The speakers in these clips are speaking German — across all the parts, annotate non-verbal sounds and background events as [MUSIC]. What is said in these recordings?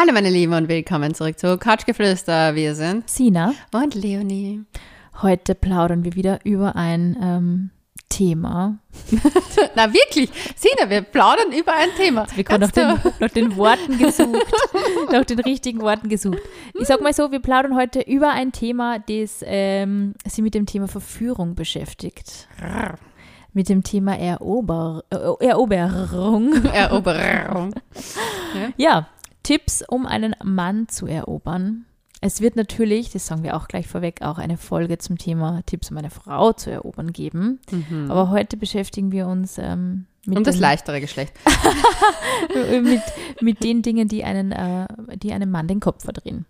Hallo meine Lieben und willkommen zurück zu Couchgeflüster. Wir sind Sina. und Leonie. Heute plaudern wir wieder über ein ähm, Thema. [LAUGHS] Na wirklich, Sina, wir plaudern über ein Thema. Wir haben nach den, nach den Worten gesucht, [LAUGHS] nach den richtigen Worten gesucht. Ich sag mal so, wir plaudern heute über ein Thema, das ähm, sich mit dem Thema Verführung beschäftigt. Mit dem Thema Erober äh, Eroberung. Eroberung. [LAUGHS] Ja, Tipps, um einen Mann zu erobern. Es wird natürlich, das sagen wir auch gleich vorweg, auch eine Folge zum Thema Tipps, um eine Frau zu erobern geben. Aber heute beschäftigen wir uns ähm, mit, Um das den, leichtere Geschlecht. [LAUGHS] mit, mit den Dingen, die einen, äh, die einem Mann den Kopf verdrehen.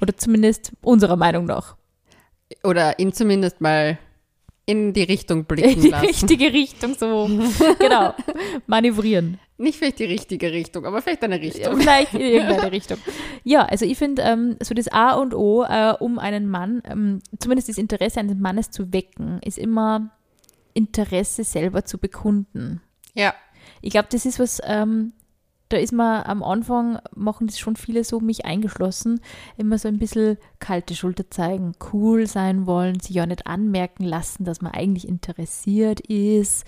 Oder zumindest unserer Meinung nach. Oder ihn zumindest mal in die Richtung [LAUGHS] In blicken die lassen. richtige Richtung so, [LAUGHS] genau, manövrieren. Nicht vielleicht die richtige Richtung, aber vielleicht eine Ja, Richtung. Vielleicht in irgendeine [LAUGHS] Richtung. Ja, also ich finde, ähm, so das A und O, äh, um einen Mann, ähm, zumindest das Interesse eines Mannes zu wecken, ist immer Interesse selber zu bekunden. Ja. Ich glaube, das ist was, ähm, da ist man am Anfang, machen das schon viele so, mich eingeschlossen, immer so ein bisschen kalte Schulter zeigen, cool sein wollen, sich ja nicht anmerken lassen, dass man eigentlich interessiert ist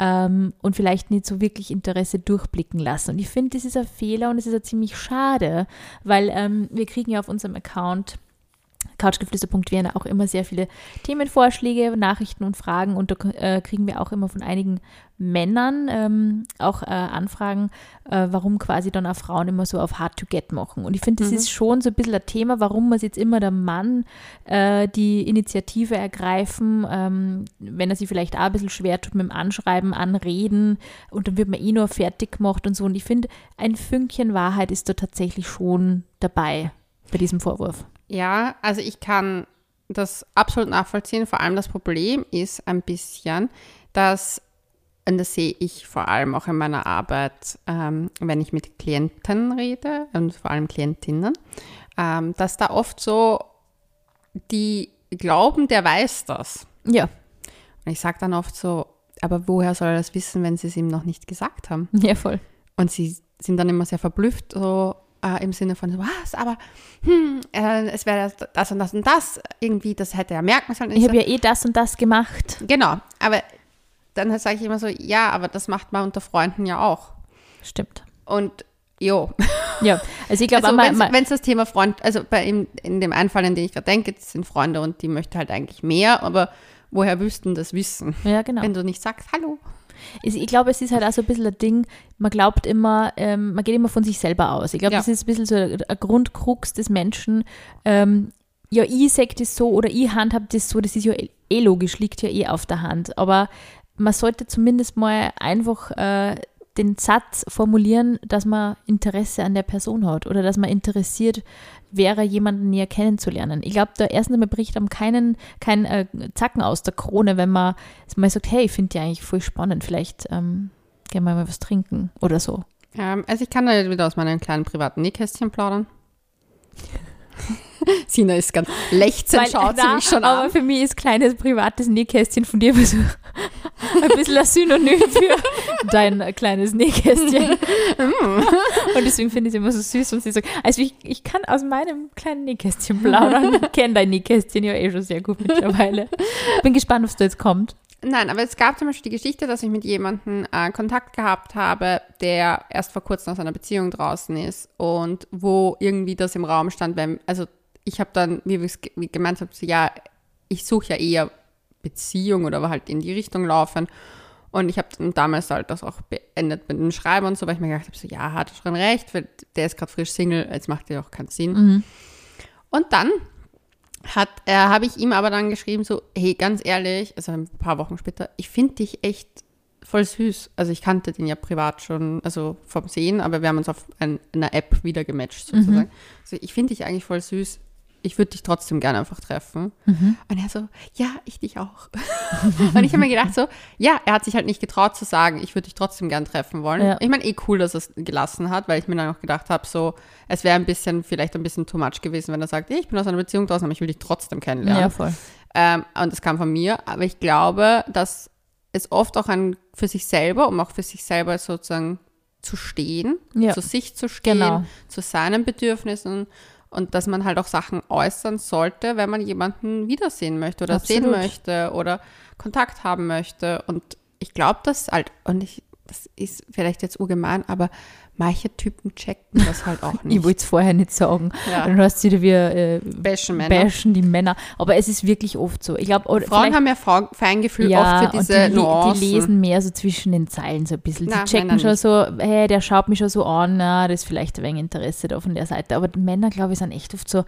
ähm, und vielleicht nicht so wirklich Interesse durchblicken lassen. Und ich finde, das ist ein Fehler und es ist ja ziemlich schade, weil ähm, wir kriegen ja auf unserem Account couchgeflüster.vienna auch immer sehr viele Themenvorschläge, Nachrichten und Fragen und da äh, kriegen wir auch immer von einigen Männern ähm, auch äh, Anfragen, äh, warum quasi dann auch Frauen immer so auf Hard to Get machen. Und ich finde, das Mhm. ist schon so ein bisschen ein Thema, warum muss jetzt immer der Mann äh, die Initiative ergreifen, ähm, wenn er sich vielleicht auch ein bisschen schwer tut mit dem Anschreiben, Anreden und dann wird man eh nur fertig gemacht und so. Und ich finde, ein Fünkchen Wahrheit ist da tatsächlich schon dabei bei diesem Vorwurf. Ja, also ich kann das absolut nachvollziehen. Vor allem das Problem ist ein bisschen, dass, und das sehe ich vor allem auch in meiner Arbeit, ähm, wenn ich mit Klienten rede und vor allem Klientinnen, ähm, dass da oft so die glauben, der weiß das. Ja, Und ich sage dann oft so, aber woher soll er das wissen, wenn sie es ihm noch nicht gesagt haben? ja, voll. Und sie sind dann immer sehr verblüfft, so äh, im Sinne von, was, aber hm, äh, es wäre das, das und das und das, irgendwie, das hätte er merken sollen. Ich so, habe ja eh das und das gemacht. genau, aber dann sage ich immer so, ja, aber das macht man unter Freunden ja auch. Stimmt. Und jo, [LAUGHS] Ja, also ich glaube, also wenn es das Thema Freund, also bei ihm, in dem Einfall, in den ich gerade denke, das sind Freunde und die möchte halt eigentlich mehr, aber woher wüssten das wissen? ja, genau. Wenn du nicht sagst, hallo. Ich, glaube, es ist halt auch so ein bisschen ein Ding, man glaubt immer, ähm, man geht immer von sich selber aus. Ich glaube, Ja. das ist ein bisschen so ein ein Grundkrux des Menschen. Ähm, ja, ich sag das so oder ich handhab das so, das ist ja eh eh logisch, liegt ja eh auf der Hand. Aber man sollte zumindest mal einfach äh, den Satz formulieren, dass man Interesse an der Person hat oder dass man interessiert wäre, jemanden näher kennenzulernen. Ich glaube, da erstens einmal bricht einem keinen kein äh, Zacken aus der Krone, wenn man mal sagt, hey, ich finde die eigentlich voll spannend, vielleicht ähm, gehen wir mal was trinken oder so. Ähm, also ich kann da jetzt wieder aus meinem kleinen privaten Nähkästchen plaudern. [LAUGHS] Sina ist ganz lechzend, schaut sie mich schon aber an. für mich ist kleines privates Nähkästchen von dir [LAUGHS] so ein bisschen ein Synonym für dein kleines Nähkästchen. [LAUGHS] und deswegen finde ich es immer so süß und sie sagt, also ich, ich kann aus meinem kleinen Nähkästchen plaudern. Ich kenne dein Nähkästchen ja eh schon sehr gut mittlerweile. Bin gespannt, ob es da jetzt kommt. Nein, aber es gab zum Beispiel die Geschichte, dass ich mit jemandem äh, Kontakt gehabt habe, der erst vor kurzem aus einer Beziehung draußen ist und wo irgendwie das im Raum stand, wenn, also ich habe dann, wie ich gemeint habe, so, ja, ich suche ja eher Beziehung oder halt in die Richtung laufen. Und ich habe dann damals halt das auch beendet mit dem Schreiben und so, weil ich mir gedacht habe, so, ja, hat er schon recht, weil der ist gerade frisch Single, jetzt macht ja auch keinen Sinn. Und dann hat, äh, habe ich ihm aber dann geschrieben, so, hey, ganz ehrlich, also ein paar Wochen später, ich finde dich echt voll süß. Also ich kannte den ja privat schon, also vom Sehen, aber wir haben uns auf ein, einer App wieder gematcht sozusagen. Also ich finde dich eigentlich voll süß. Ich würde dich trotzdem gerne einfach treffen. Und er so, ja, ich dich auch. [LAUGHS] und ich habe mir gedacht so, ja, er hat sich halt nicht getraut zu sagen, ich würde dich trotzdem gern treffen wollen. Ja. Ich meine, eh cool, dass er es gelassen hat, weil ich mir dann auch gedacht habe, so, es wäre ein bisschen, vielleicht ein bisschen too much gewesen, wenn er sagt, ich bin aus einer Beziehung draußen, aber ich will dich trotzdem kennenlernen. Ja, voll. Ähm, und das kam von mir. Aber ich glaube, dass es oft auch ein für sich selber, um auch für sich selber sozusagen zu stehen, Ja. zu sich zu stehen, Genau. zu seinen Bedürfnissen und dass man halt auch Sachen äußern sollte, wenn man jemanden wiedersehen möchte oder sehen Absolut. möchte oder Kontakt haben möchte. Und ich glaube, das halt, und ich, das ist vielleicht jetzt urgemein, aber manche Typen checken das halt auch [LAUGHS] Ich nicht. wollte es vorher nicht sagen. Ja. Dann hast du wieder wieder äh, Bashen Männer. bashen die Männer. Aber es ist wirklich oft so. Ich glaube, oder Frauen haben ja Feingefühl ja, oft für diese und die, Nuancen. die lesen mehr so zwischen den Zeilen so ein bisschen. Die checken Männer schon nicht. so, hey, der schaut mich schon so an, na, das ist vielleicht ein wenig Interesse da von der Seite. Aber die Männer, glaube ich, sind echt oft so,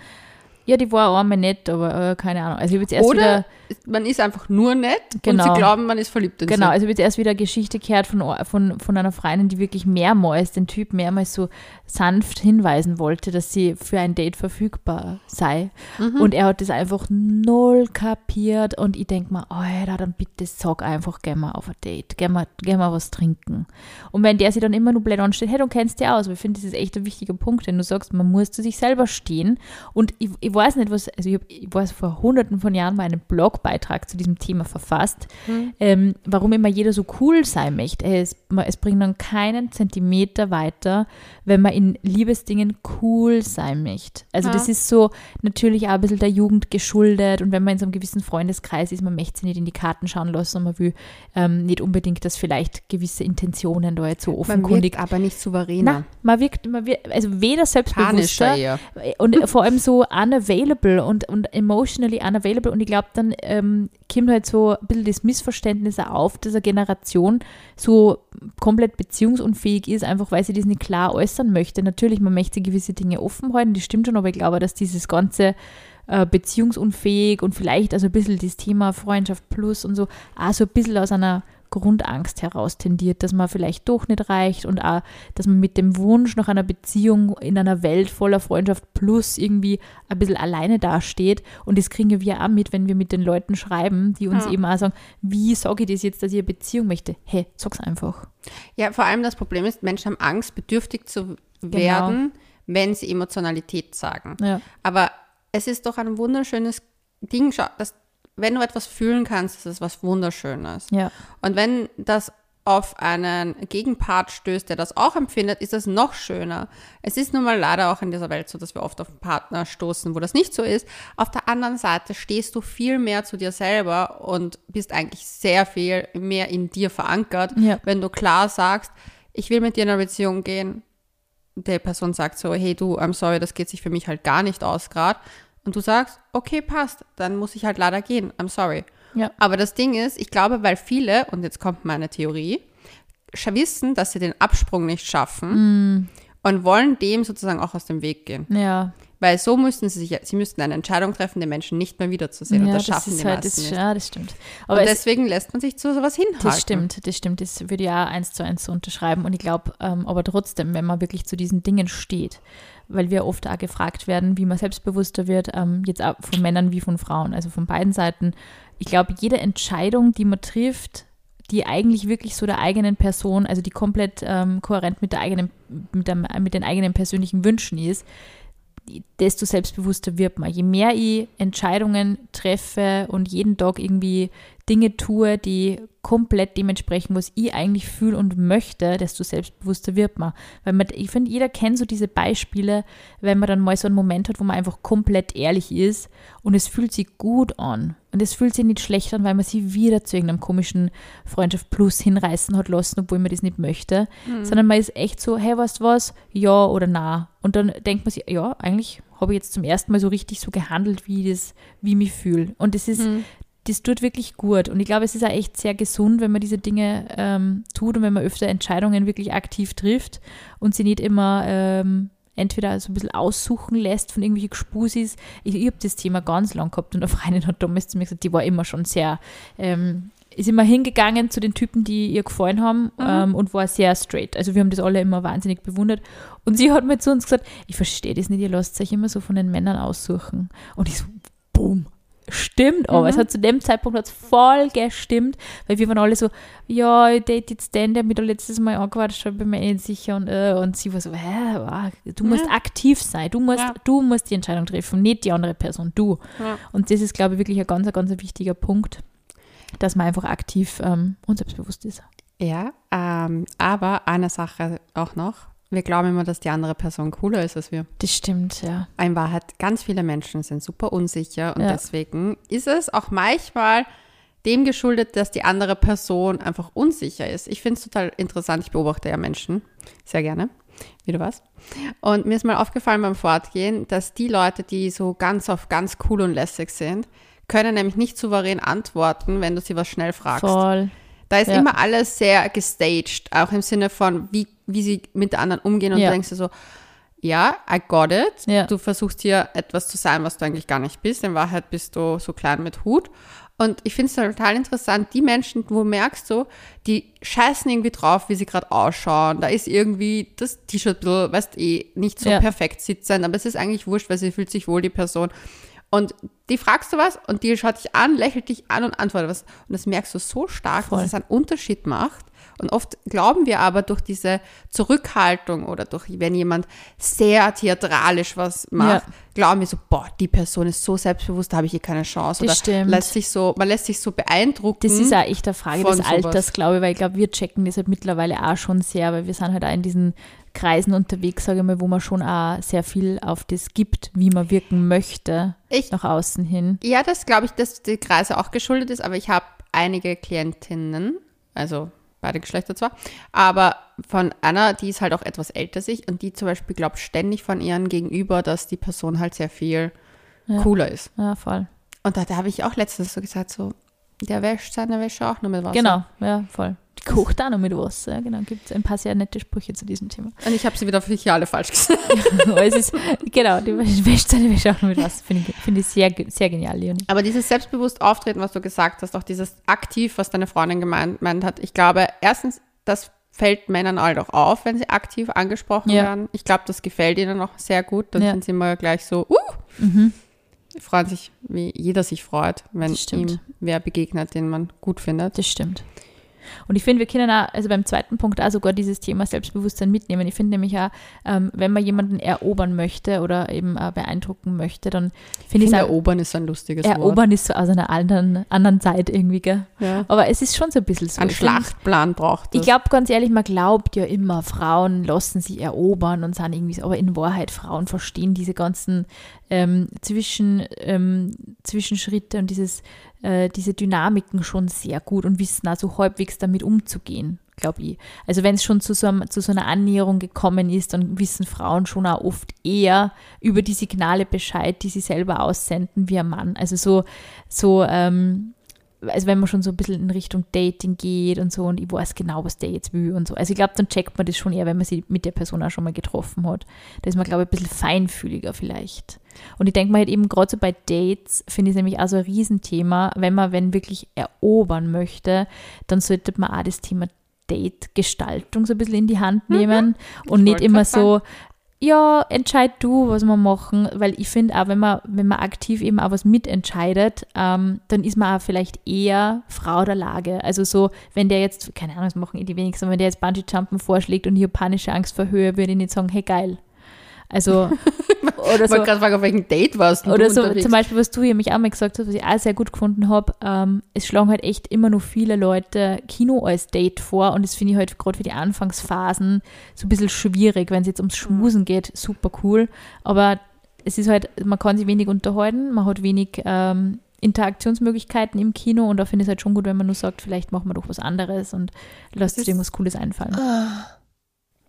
ja, die war einmal nett, aber äh, keine Ahnung. Also ich jetzt erst Oder wieder, man ist einfach nur nett und Genau. sie glauben, man ist verliebt in genau, sie. also ich habe jetzt erst wieder eine Geschichte gehört von, von, von einer Freundin, die wirklich mehrmals den Typ mehrmals so sanft hinweisen wollte, dass sie für ein Date verfügbar sei. Mhm. Und er hat das einfach null kapiert und ich denke mir, Alter, dann bitte sag einfach, geh mal auf ein Date, geh mal, geh mal was trinken. Und wenn der sich dann immer nur blöd ansteht, hey, du kennst dich aus, aber ich finde, das ist echt ein wichtiger Punkt, denn du sagst, man muss zu sich selber stehen und ich, ich weiß nicht, was, also ich, hab, ich weiß vor hunderten von Jahren mal einen Blogbeitrag zu diesem Thema verfasst, Mhm. ähm, warum immer jeder so cool sein möchte. Es, man- es bringt dann keinen Zentimeter weiter, wenn man in Liebesdingen cool sein möchte. Also Ja. das ist so natürlich auch ein bisschen der Jugend geschuldet und wenn man in so einem gewissen Freundeskreis ist, man möchte sich nicht in die Karten schauen lassen und man will ähm, nicht unbedingt, dass vielleicht gewisse Intentionen da jetzt so man offenkundig wirkt aber nicht souveräner. na, man wirkt, man wirkt, also weder selbstbewusster und vor allem so unavailable und, und emotionally unavailable. Und ich glaube, dann ähm, kommt halt so ein bisschen das Missverständnis auf, dass eine Generation so komplett beziehungsunfähig ist, einfach weil sie das nicht klar äußern möchte. Natürlich, man möchte gewisse Dinge offen halten, das stimmt schon, aber ich glaube, dass dieses ganze äh, beziehungsunfähig und vielleicht also ein bisschen das Thema Freundschaft plus und so auch so ein bisschen aus einer Grundangst heraus tendiert, dass man vielleicht doch nicht reicht und auch, dass man mit dem Wunsch nach einer Beziehung in einer Welt voller Freundschaft plus irgendwie ein bisschen alleine dasteht. Und das kriegen wir auch mit, wenn wir mit den Leuten schreiben, die uns Ja. eben auch sagen, wie sage ich das jetzt, dass ich eine Beziehung möchte? Hey, sag's einfach. Ja, vor allem das Problem ist, Menschen haben Angst, bedürftig zu Genau. werden, wenn sie Emotionalität sagen. Ja. Aber es ist doch ein wunderschönes Ding, dass, wenn du etwas fühlen kannst, ist es was Wunderschönes. Ja. Und wenn das auf einen Gegenpart stößt, der das auch empfindet, ist das noch schöner. Es ist nun mal leider auch in dieser Welt so, dass wir oft auf einen Partner stoßen, wo das nicht so ist. Auf der anderen Seite stehst du viel mehr zu dir selber und bist eigentlich sehr viel mehr in dir verankert, Ja. wenn du klar sagst, ich will mit dir in eine Beziehung gehen. Die Person sagt so, hey du, I'm sorry, das geht sich für mich halt gar nicht aus gerade. Und du sagst, okay, passt, dann muss ich halt leider gehen, I'm sorry. Ja. Aber das Ding ist, ich glaube, weil viele, und jetzt kommt meine Theorie, wissen, dass sie den Absprung nicht schaffen und wollen dem sozusagen auch aus dem Weg gehen. Ja. Weil so müssten sie sich, sie müssten eine Entscheidung treffen, den Menschen nicht mehr wiederzusehen. und ja, das schaffen die halt, meisten das, nicht. ja, das stimmt. Und Aber es, deswegen lässt man sich zu sowas hinhalten. Das stimmt, das stimmt. Das würde auch eins zu eins so unterschreiben. Und ich glaube, ähm, aber trotzdem, wenn man wirklich zu diesen Dingen steht, weil wir oft auch gefragt werden, wie man selbstbewusster wird, ähm, jetzt auch von Männern wie von Frauen, also von beiden Seiten. Ich glaube, jede Entscheidung, die man trifft, die eigentlich wirklich so der eigenen Person, also die komplett ähm, kohärent mit der eigenen, mit, der, mit den eigenen persönlichen Wünschen ist, desto selbstbewusster wird man. Je mehr ich Entscheidungen treffe und jeden Tag irgendwie Dinge tue, die komplett dementsprechend, was ich eigentlich fühle und möchte, desto selbstbewusster wird man. Weil man, ich finde, jeder kennt so diese Beispiele, wenn man dann mal so einen Moment hat, wo man einfach komplett ehrlich ist und es fühlt sich gut an. Und es fühlt sich nicht schlecht an, weil man sie wieder zu irgendeinem komischen Freundschaft Plus hinreißen hat lassen, obwohl man das nicht möchte. Sondern man ist echt so, hey, weißt du was? Ja oder na. Und dann denkt man sich, ja, eigentlich habe ich jetzt zum ersten Mal so richtig so gehandelt, wie ich das, wie ich mich fühle. Und das ist, das tut wirklich gut. Und ich glaube, es ist auch echt sehr gesund, wenn man diese Dinge ähm, tut und wenn man öfter Entscheidungen wirklich aktiv trifft und sie nicht immer ähm, entweder so ein bisschen aussuchen lässt von irgendwelchen Gespusis. Ich, ich habe das Thema ganz lang gehabt und eine Freundin hat damals zu mir gesagt, die war immer schon sehr, ähm, ist immer hingegangen zu den Typen, die ihr gefallen haben ähm, und war sehr straight. Also wir haben das alle immer wahnsinnig bewundert. Und sie hat mir zu uns gesagt, ich verstehe das nicht, ihr lasst euch immer so von den Männern aussuchen. Und ich so, boom, stimmt, aber es hat zu dem Zeitpunkt hat's voll gestimmt, weil wir waren alle so, ja, ich date jetzt den, der mich da letztes Mal angequatscht hat, bin mir eh nicht sicher und, äh, und sie war so, hä, du musst Ja. aktiv sein, du musst, Ja. du musst die Entscheidung treffen, nicht die andere Person, du. Ja. Und das ist, glaube ich, wirklich ein ganz, ganz wichtiger Punkt, dass man einfach aktiv ähm, und selbstbewusst ist. Ja, ähm, aber eine Sache auch noch. Wir glauben immer, dass die andere Person cooler ist als wir. Das stimmt, ja. In Wahrheit, ganz viele Menschen sind super unsicher und Ja. deswegen ist es auch manchmal dem geschuldet, dass die andere Person einfach unsicher ist. Ich finde es total interessant. Ich beobachte ja Menschen sehr gerne, wie du weißt. Und mir ist mal aufgefallen beim Fortgehen, dass die Leute, die so ganz auf ganz cool und lässig sind, können nämlich nicht souverän antworten, wenn du sie was schnell fragst. Voll. Da ist Ja. immer alles sehr gestaged, auch im Sinne von, wie, wie sie mit der anderen umgehen und Ja. du denkst dir so, ja, I got it. Ja. Du versuchst hier etwas zu sein, was du eigentlich gar nicht bist. In Wahrheit bist du so klein mit Hut. Und ich finde es total interessant, die Menschen, wo merkst du, die scheißen irgendwie drauf, wie sie gerade ausschauen. Da ist irgendwie das T-Shirt, ein bisschen, weißt eh, nicht so Ja. perfekt sitzend, aber es ist eigentlich wurscht, weil sie fühlt sich wohl, die Person. Und die fragst du was und die schaut dich an, lächelt dich an und antwortet was. Und das merkst du so stark, Voll. dass es einen Unterschied macht. Und oft glauben wir aber durch diese Zurückhaltung oder durch, wenn jemand sehr theatralisch was macht, Ja. glauben wir so, boah, die Person ist so selbstbewusst, da habe ich hier keine Chance. Das oder stimmt. lässt sich so, man lässt sich so beeindrucken. Das ist auch echt eine Frage des sowas. Alters, glaube ich, weil ich glaube, wir checken das halt mittlerweile auch schon sehr, weil wir sind halt auch in diesen Kreisen unterwegs, sage ich mal, wo man schon auch sehr viel auf das gibt, wie man wirken möchte, Ich- nach außen hin. Ja, das glaube ich, dass die Kreise auch geschuldet ist, aber ich habe einige Klientinnen, also beide Geschlechter zwar, aber von einer, die ist halt auch etwas älter sich und die zum Beispiel glaubt ständig von ihren Gegenüber, dass die Person halt sehr viel Ja. cooler ist. Ja, voll. Und da, da habe ich auch letztens so gesagt, so, der wäscht seine Wäsche auch nur mit Wasser. Genau, ja, voll. Die kocht auch noch mit Wasser, ja, genau. Gibt es ein paar sehr nette Sprüche zu diesem Thema. Und ich habe sie wieder für dich alle falsch gesagt. [LAUGHS] Es ist, genau, die wäscht seine Wäsche auch noch mit Wasser. Finde ich, finde ich sehr, sehr genial, Leonie. Aber dieses selbstbewusst Auftreten, was du gesagt hast, auch dieses aktiv, was deine Freundin gemeint, gemeint hat, ich glaube, erstens, das fällt Männern halt auch auf, wenn sie aktiv angesprochen Ja. werden. Ich glaube, das gefällt ihnen auch sehr gut. Dann Ja. sind sie immer gleich so, uh, Mhm. Freuen sich, wie jeder sich freut, wenn ihm wer begegnet, den man gut findet. Das stimmt. Und ich finde, wir können auch, also beim zweiten Punkt auch sogar dieses Thema Selbstbewusstsein mitnehmen. Ich finde nämlich auch, ähm, wenn man jemanden erobern möchte oder eben äh, beeindrucken möchte, dann Ich finde ich es auch, erobern ist ein lustiges Wort. erobern ist so aus einer anderen, anderen Zeit irgendwie, gell? Ja. Aber es ist schon so ein bisschen so. Ein Ich Schlachtplan braucht es. Ich glaube ganz ehrlich, man glaubt ja immer, Frauen lassen sich erobern und sind irgendwie so, aber in Wahrheit, Frauen verstehen diese ganzen ähm, Zwischen, ähm, Zwischenschritte und dieses, äh, diese Dynamiken schon sehr gut und wissen also halbwegs damit umzugehen, glaube ich. Also wenn es schon zu so, einem, zu so einer Annäherung gekommen ist, dann wissen Frauen schon auch oft eher über die Signale Bescheid, die sie selber aussenden, wie ein Mann. Also so, so ähm, also wenn man schon so ein bisschen in Richtung Dating geht und so und ich weiß genau, was der jetzt will und so. Also ich glaube, dann checkt man das schon eher, wenn man sich mit der Person auch schon mal getroffen hat. Da ist man, glaube ich, ein bisschen feinfühliger vielleicht. Und ich denke mal halt eben gerade so bei Dates finde ich es nämlich auch so ein Riesenthema, wenn man, wenn wirklich erobern möchte, dann sollte man auch das Thema Date-Gestaltung so ein bisschen in die Hand nehmen und nicht immer so, ja, entscheid du, was wir machen, weil ich finde auch, wenn man, wenn man aktiv eben auch was mitentscheidet, ähm, dann ist man auch vielleicht eher Frau der Lage. Also so, wenn der jetzt, keine Ahnung, das machen eh die wenigsten, wenn der jetzt Bungee-Jumpen vorschlägt und ich habe Angst vor Höhe, würde ich nicht sagen, hey geil. Also, [LAUGHS] oder Ich so. wollte gerade fragen, auf welchem Date warst du Oder so unterwegs? zum Beispiel, was du ja mich auch mal gesagt hast, was ich auch sehr gut gefunden habe, ähm, es schlagen halt echt immer noch viele Leute Kino als Date vor und das finde ich halt gerade für die Anfangsphasen so ein bisschen schwierig, wenn es jetzt ums Schmusen geht, super cool, aber es ist halt, man kann sich wenig unterhalten, man hat wenig ähm, Interaktionsmöglichkeiten im Kino und da finde ich es halt schon gut, wenn man nur sagt, vielleicht machen wir doch was anderes und lasst ist- irgendwas Cooles einfallen.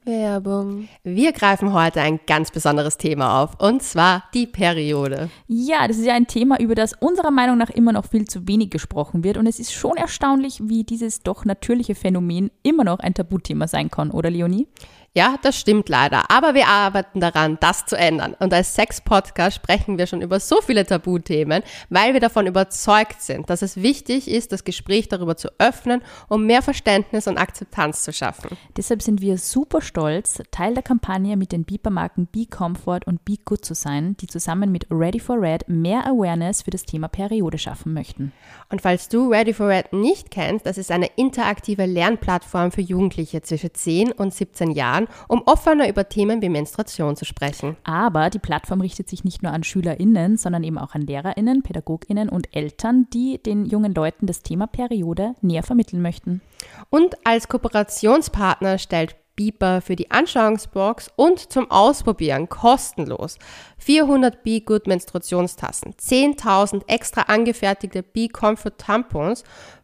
Werbung. Wir greifen heute ein ganz besonderes Thema auf, und zwar die Periode. Ja, das ist ja ein Thema, über das unserer Meinung nach immer noch viel zu wenig gesprochen wird. Und es ist schon erstaunlich, wie dieses doch natürliche Phänomen immer noch ein Tabuthema sein kann, oder Leonie? Ja, das stimmt leider, aber wir arbeiten daran, das zu ändern. Und als Sex-Podcast sprechen wir schon über so viele Tabuthemen, weil wir davon überzeugt sind, dass es wichtig ist, das Gespräch darüber zu öffnen, um mehr Verständnis und Akzeptanz zu schaffen. Deshalb sind wir super stolz, Teil der Kampagne mit den Beeper-Marken Be Comfort und Be Good zu sein, die zusammen mit Ready for Red mehr Awareness für das Thema Periode schaffen möchten. Und falls du Ready for Red nicht kennst, das ist eine interaktive Lernplattform für Jugendliche zwischen 10 und 17 Jahren, einladen, um offener über Themen wie Menstruation zu sprechen. Aber die Plattform richtet sich nicht nur an SchülerInnen, sondern eben auch an LehrerInnen, PädagogInnen und Eltern, die den jungen Leuten das Thema Periode näher vermitteln möchten. Und als Kooperationspartner stellt Beeper für die Anschauungsbox und zum Ausprobieren kostenlos 400 Be Good Menstruationstassen, 10.000 extra angefertigte Be Comfort Tampons,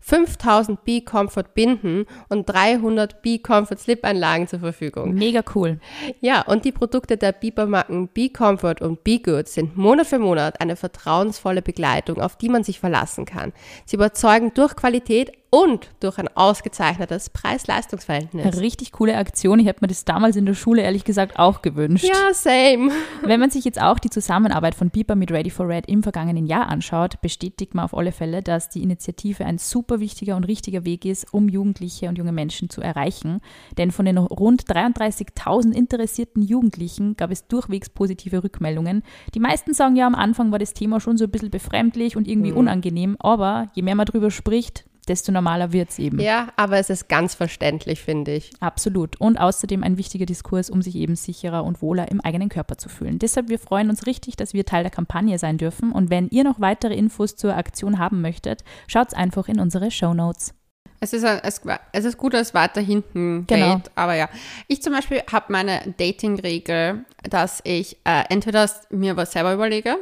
5.000 Be Comfort Binden und 300 Be Comfort Slip Anlagen zur Verfügung. Mega cool. Ja, und die Produkte der Beeper Marken Be Comfort und Be Good sind Monat für Monat eine vertrauensvolle Begleitung, auf die man sich verlassen kann. Sie überzeugen durch Qualität und durch ein ausgezeichnetes Preis-Leistungs-Verhältnis. Richtig coole Aktion. Ich hätte mir das damals in der Schule ehrlich gesagt auch gewünscht. Ja, same. [LAUGHS] Wenn man sich jetzt auch die Zusammenarbeit von Beeper mit Ready for Red im vergangenen Jahr anschaut, bestätigt man auf alle Fälle, dass die Initiative ein super wichtiger und richtiger Weg ist, um Jugendliche und junge Menschen zu erreichen. Denn von den rund 33.000 interessierten Jugendlichen gab es durchwegs positive Rückmeldungen. Die meisten sagen ja, am Anfang war das Thema schon so ein bisschen befremdlich und irgendwie Mhm. unangenehm, aber je mehr man drüber spricht, desto normaler wird es eben. Ja, aber es ist ganz verständlich, finde ich. Absolut. Und außerdem ein wichtiger Diskurs, um sich eben sicherer und wohler im eigenen Körper zu fühlen. Deshalb, wir freuen uns richtig, dass wir Teil der Kampagne sein dürfen. Und wenn ihr noch weitere Infos zur Aktion haben möchtet, schaut einfach in unsere Show Notes. Es ist, ein, es, es ist gut, dass es weiter hinten Genau. geht, aber ja. Ich zum Beispiel habe meine Dating-Regel, dass ich äh, entweder mir was selber überlege,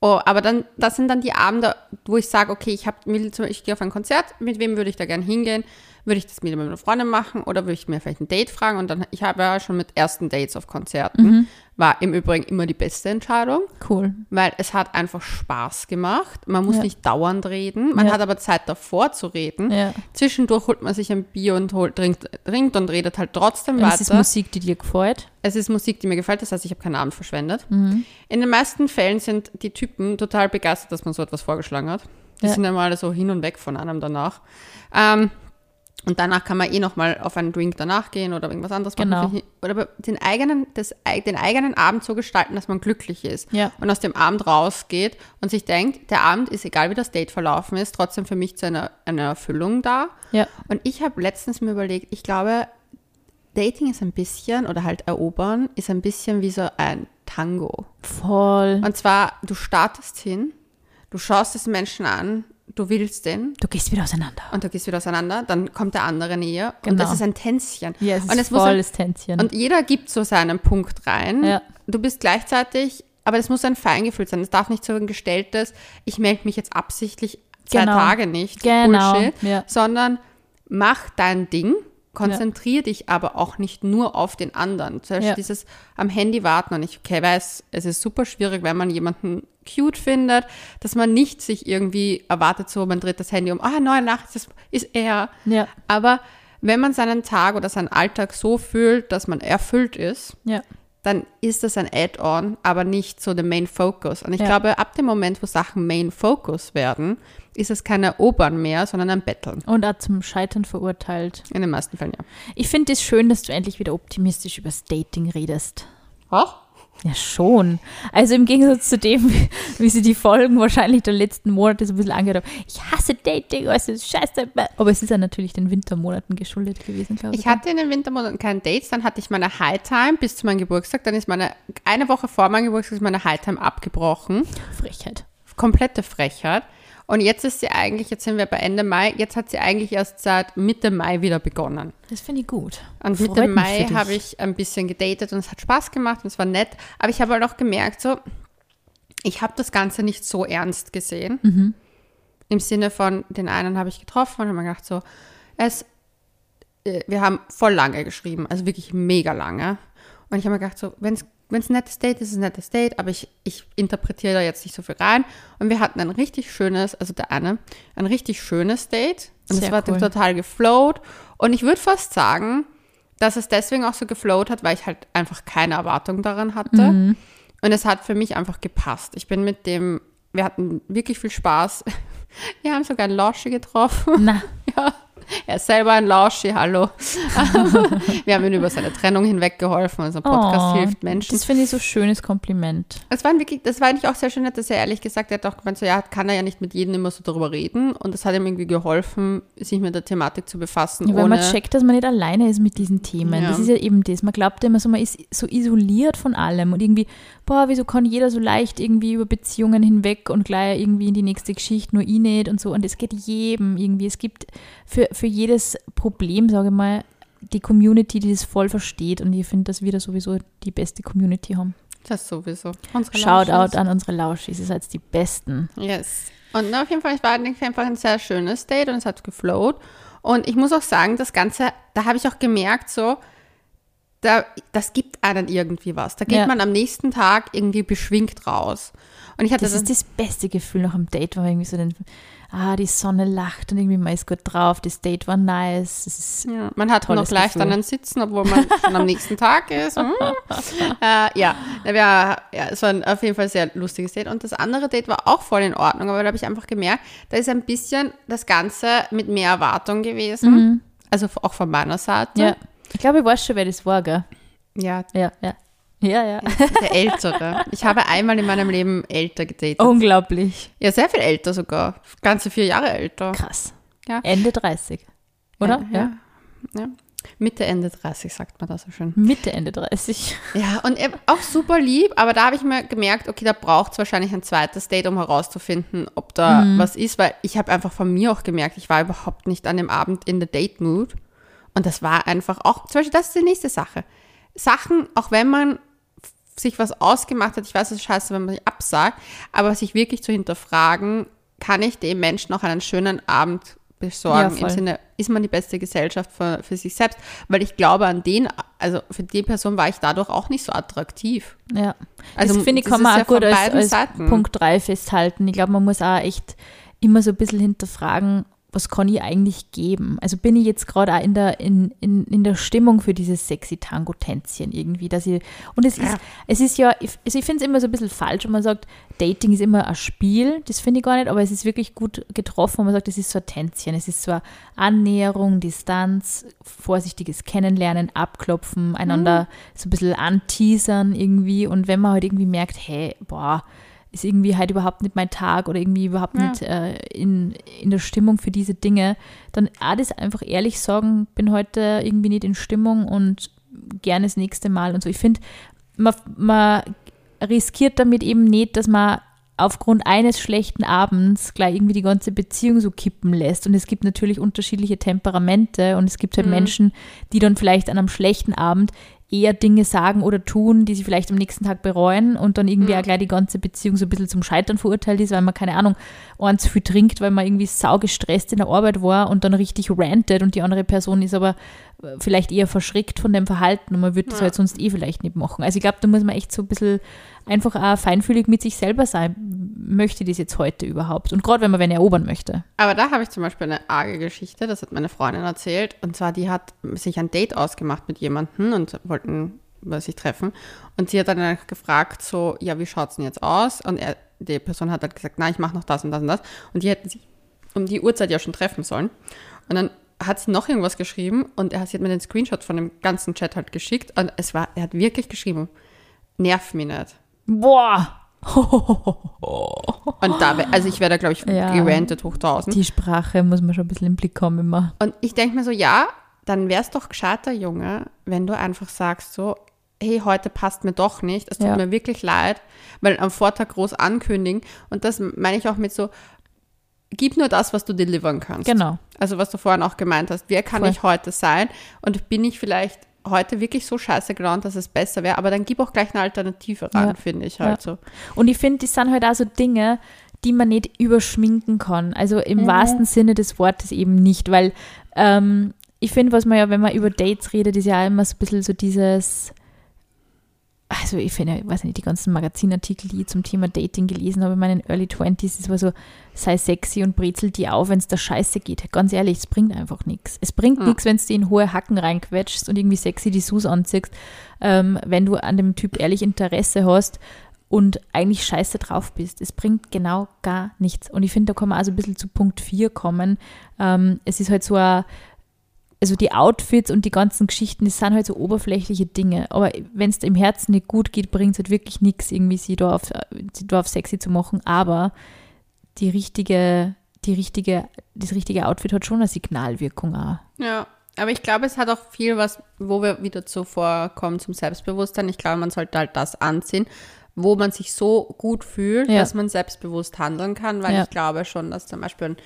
oh, aber dann, das sind dann die Abende, wo ich sage, okay, ich, hab, will zum- ich gehe auf ein Konzert, mit wem würde ich da gern hingehen? Würde ich das mit meiner Freundin machen oder würde ich mir vielleicht ein Date fragen? Und dann, ich habe ja schon mit ersten Dates auf Konzerten, war im Übrigen immer die beste Entscheidung Cool. weil es hat einfach Spaß gemacht. Man muss Ja. nicht dauernd reden, man Ja. hat aber Zeit davor zu reden. Ja. Zwischendurch holt man sich ein Bier und holt, trinkt, trinkt und redet halt trotzdem weiter. es ist Musik, die dir gefällt. es ist Musik, die mir gefällt, das heißt, ich habe keinen Abend verschwendet. Mhm. In den meisten Fällen sind die Typen total begeistert, dass man so etwas vorgeschlagen hat. Die Ja. sind immer alle so hin und weg von einem danach. Ähm, und danach kann man eh nochmal auf einen Drink danach gehen oder irgendwas anderes machen. Genau. Oder den eigenen, das, den eigenen Abend so gestalten, dass man glücklich ist. Ja. Und aus dem Abend rausgeht und sich denkt, der Abend ist, egal wie das Date verlaufen ist, trotzdem für mich zu einer, einer Erfüllung da. Ja. Und ich habe letztens mir überlegt, ich glaube, Dating ist ein bisschen, oder halt erobern, ist ein bisschen wie so ein Tango. Voll. Und zwar, du startest hin, du schaust es Menschen an, du willst den Du gehst wieder auseinander. und du gehst wieder auseinander, dann kommt der andere näher und Genau. das ist ein Tänzchen. Ja, es ist und es muss voll ein, das Tänzchen. und jeder gibt so seinen Punkt rein. Ja. Du bist gleichzeitig, aber es muss ein Feingefühl sein. Es darf nicht so ein gestelltes, ich melde mich jetzt absichtlich zwei Genau. Tage nicht, Genau, Bullshit, ja. sondern mach dein Ding, konzentrier dich aber auch nicht nur auf den anderen. Zum Beispiel Ja. dieses am Handy warten und ich okay, weiß, es ist super schwierig, wenn man jemanden cute findet, dass man nicht sich irgendwie erwartet, so man dreht das Handy um, ah, neue Nacht, das ist er. Ja. Aber wenn man seinen Tag oder seinen Alltag so fühlt, dass man erfüllt ist, Ja. dann ist das ein Add-on, aber nicht so der Main Focus. Und ich Ja. glaube, ab dem Moment, wo Sachen Main Focus werden, ist es kein Erobern mehr, sondern ein Betteln. Und auch zum Scheitern verurteilt. In den meisten Fällen, ja. Ich finde es schön, dass du endlich wieder optimistisch über das Dating redest. Auch? Ja, schon. Also im Gegensatz zu dem, wie, wie sie die Folgen wahrscheinlich der letzten Monate so ein bisschen angehört haben. Ich hasse Dating, es ist scheiße. Aber es ist ja natürlich den Wintermonaten geschuldet gewesen, glaube ich. Ich hatte in den Wintermonaten keine Dates, dann hatte ich meine High-Time bis zu meinem Geburtstag, dann ist meine, eine Woche vor meinem Geburtstag ist meine High-Time abgebrochen. Frechheit. komplette Frechheit. Und jetzt ist sie eigentlich, jetzt sind wir bei Ende Mai, jetzt hat sie eigentlich erst seit Mitte Mai wieder begonnen. Das finde ich gut. Und Freut Mitte Mai habe ich ein bisschen gedatet und es hat Spaß gemacht und es war nett. Aber ich habe halt auch gemerkt, so, ich habe das Ganze nicht so ernst gesehen. Mhm. Im Sinne von, den einen habe ich getroffen und habe mir gedacht, so, es, äh, wir haben voll lange geschrieben, also wirklich mega lange. Und ich habe mir gedacht, so, wenn es ein nettes Date ist, ist es ein nettes Date, aber ich, ich interpretiere da jetzt nicht so viel rein. Und wir hatten ein richtig schönes, also der eine, ein richtig schönes Date. Und es war cool. total geflowt. Und ich würde fast sagen, dass es deswegen auch so geflowt hat, weil ich halt einfach keine Erwartung daran hatte. Mhm. Und es hat für mich einfach gepasst. Ich bin mit dem, wir hatten wirklich viel Spaß. [LAUGHS] Wir haben sogar einen Losche getroffen. Na, [LAUGHS] ja. Er ist selber ein Lauschi, hallo. [LAUGHS] Wir haben ihm über seine Trennung hinweg geholfen. Also Podcast Oh, hilft Menschen. Das finde ich so ein schönes Kompliment. Es war wirklich, das war eigentlich auch sehr schön, hat er ehrlich gesagt, er hat auch gemeint, so ja, kann er ja nicht mit jedem immer so darüber reden. Und das hat ihm irgendwie geholfen, sich mit der Thematik zu befassen. Ja, weil man checkt, dass man nicht alleine ist mit diesen Themen. Ja. Das ist ja eben das. Man glaubt immer so, man ist so isoliert von allem und irgendwie, boah, wieso kann jeder so leicht irgendwie über Beziehungen hinweg und gleich irgendwie in die nächste Geschichte, nur ich nicht und so. Und es geht jedem irgendwie. Es gibt für, für jedes Problem, sage ich mal, die Community, die das voll versteht. Und ich finde, dass wir da sowieso die beste Community haben. das sowieso. Unsere Shoutout Launches. an unsere Lauschis, ihr seid die Besten. Yes. Und auf jeden Fall, es war einfach ein sehr schönes Date und es hat geflowt. Und ich muss auch sagen, das Ganze, da habe ich auch gemerkt, so, da, das gibt einen irgendwie was. Da geht Ja. man am nächsten Tag irgendwie beschwingt raus. Und ich hatte Das ist das beste Gefühl nach dem Date, wenn man irgendwie so den, ah, die Sonne lacht und irgendwie man ist gut drauf, das Date war nice. Ja, man hat noch leicht Gefühl. an den Sitzen, obwohl man schon am nächsten Tag ist. Hm. [LAUGHS] äh, ja, ja, es war ein, auf jeden Fall ein sehr lustiges Date. Und das andere Date war auch voll in Ordnung, aber da habe ich einfach gemerkt, da ist ein bisschen das Ganze mit mehr Erwartung gewesen. Also auch von meiner Seite. Mhm. ja. Ich glaube, ich weiß schon, wer das war, gell? ja Ja, ja. Ja, ja. der Ältere. Ich habe einmal in meinem Leben älter gedatet. Unglaublich. Ja, sehr viel älter sogar. Ganze vier Jahre älter. Krass. Ja. Ende 30. Oder? Ja. ja. Mitte, Ende 30 sagt man das so schön. Mitte, Ende 30. Ja, und auch super lieb, aber da habe ich mir gemerkt, okay, da braucht es wahrscheinlich ein zweites Date, um herauszufinden, ob da was ist, weil ich habe einfach von mir auch gemerkt, ich war überhaupt nicht an dem Abend in der Date-Mood. Und das war einfach auch, zum Beispiel, das ist die nächste Sache. Sachen, auch wenn man sich was ausgemacht hat, ich weiß, es ist scheiße, wenn man sich absagt, aber sich wirklich zu hinterfragen, kann ich dem Menschen auch einen schönen Abend besorgen, Ja, im. Sinne, ist man die beste Gesellschaft für, für sich selbst? Weil ich glaube, an den, also für die Person war ich dadurch auch nicht so attraktiv. Ja. Also, das finde ich, kann man ja auch gut als, als Seiten. Punkt 3 festhalten. Ich glaube, man muss auch echt immer so ein bisschen hinterfragen, was kann ich eigentlich geben? Also bin ich jetzt gerade auch in der, in, in, in der Stimmung für dieses sexy Tango-Tänzchen irgendwie, dass ich, und es ist, es ist ja, ich- also ich finde es immer so ein bisschen falsch, wenn man sagt, Dating ist immer ein Spiel, das finde ich gar nicht, aber es ist wirklich gut getroffen, wenn man sagt, es ist so ein Tänzchen, es ist so eine Annäherung, Distanz, vorsichtiges Kennenlernen, abklopfen, einander so ein bisschen anteasern irgendwie. Und wenn man halt irgendwie merkt, hey, boah, ist irgendwie halt überhaupt nicht mein Tag oder irgendwie überhaupt Ja. nicht äh, in, in der Stimmung für diese Dinge, dann das einfach ehrlich sagen, bin heute irgendwie nicht in Stimmung und gerne das nächste Mal und so. Ich finde, man, man riskiert damit eben nicht, dass man aufgrund eines schlechten Abends gleich irgendwie die ganze Beziehung so kippen lässt. Und es gibt natürlich unterschiedliche Temperamente und es gibt halt Menschen, die dann vielleicht an einem schlechten Abend eher Dinge sagen oder tun, die sie vielleicht am nächsten Tag bereuen und dann irgendwie auch gleich die ganze Beziehung so ein bisschen zum Scheitern verurteilt ist, weil man, keine Ahnung, eins viel trinkt, weil man irgendwie saugestresst in der Arbeit war und dann richtig rantet und die andere Person ist aber vielleicht eher verschreckt von dem Verhalten und man würde das Ja. halt sonst eh vielleicht nicht machen. Also ich glaube, da muss man echt so ein bisschen einfach auch feinfühlig mit sich selber sein. Möchte das jetzt heute überhaupt? Und gerade wenn man wen erobern möchte. Aber da habe ich zum Beispiel eine arge Geschichte, das hat meine Freundin erzählt. Und zwar, die hat sich ein Date ausgemacht mit jemandem und wollten sich treffen. Und sie hat dann einfach gefragt, so, ja, wie schaut es denn jetzt aus? Und er, die Person hat halt gesagt, na, ich mache noch das und das und das. Und die hätten sich um die Uhrzeit ja schon treffen sollen. Und dann hat sie noch irgendwas geschrieben und er, sie hat mir den Screenshot von dem ganzen Chat halt geschickt. Und es war, er hat wirklich geschrieben, nerv mich nicht. Boah! [LAUGHS] Und da, also ich wäre da, glaube ich, Ja. gerantet hoch 1000. Die Sprache muss man schon ein bisschen im Blick haben immer. Und ich denke mir so, ja, dann wär's doch gescheiter, Junge, wenn du einfach sagst so, hey, heute passt mir doch nicht, es tut Ja. mir wirklich leid, weil am Vortag groß ankündigen. Und das meine ich auch mit so, gib nur das, was du delivern kannst. Genau. Also was du vorhin auch gemeint hast, wer kann Voll. ich heute sein und bin ich vielleicht heute wirklich so scheiße gelaunt, dass es besser wäre, aber dann gib auch gleich eine Alternative ran, Ja. finde ich halt so. Und ich finde, das sind halt auch so Dinge, die man nicht überschminken kann. Also im Mhm. wahrsten Sinne des Wortes eben nicht, weil ähm, ich finde, was man ja, wenn man über Dates redet, ist ja immer so ein bisschen so dieses, also ich finde, ich weiß nicht, die ganzen Magazinartikel, die ich zum Thema Dating gelesen habe in meinen Early 20s, das war so, sei sexy und brezel die auf, wenn es da scheiße geht. Ganz ehrlich, es bringt einfach nichts. Es bringt Ja. nichts, wenn du die in hohe Hacken reinquetschst und irgendwie sexy die Sus anziehst, ähm, wenn du an dem Typ ehrlich Interesse hast und eigentlich scheiße drauf bist. Es bringt genau gar nichts. Und ich finde, da kann man also ein bisschen zu Punkt 4 kommen. Ähm, es ist halt so ein, also die Outfits und die ganzen Geschichten, das sind halt so oberflächliche Dinge. Aber wenn es im Herzen nicht gut geht, bringt es halt wirklich nichts, irgendwie sie da, auf, sie da auf sexy zu machen. Aber die richtige, die richtige, das richtige Outfit hat schon eine Signalwirkung auch. Ja, aber ich glaube, es hat auch viel was, wo wir wieder zuvor kommen zum Selbstbewusstsein. Ich glaube, man sollte halt das anziehen, wo man sich so gut fühlt, Ja. dass man selbstbewusst handeln kann, weil Ja. ich glaube schon, dass zum Beispiel,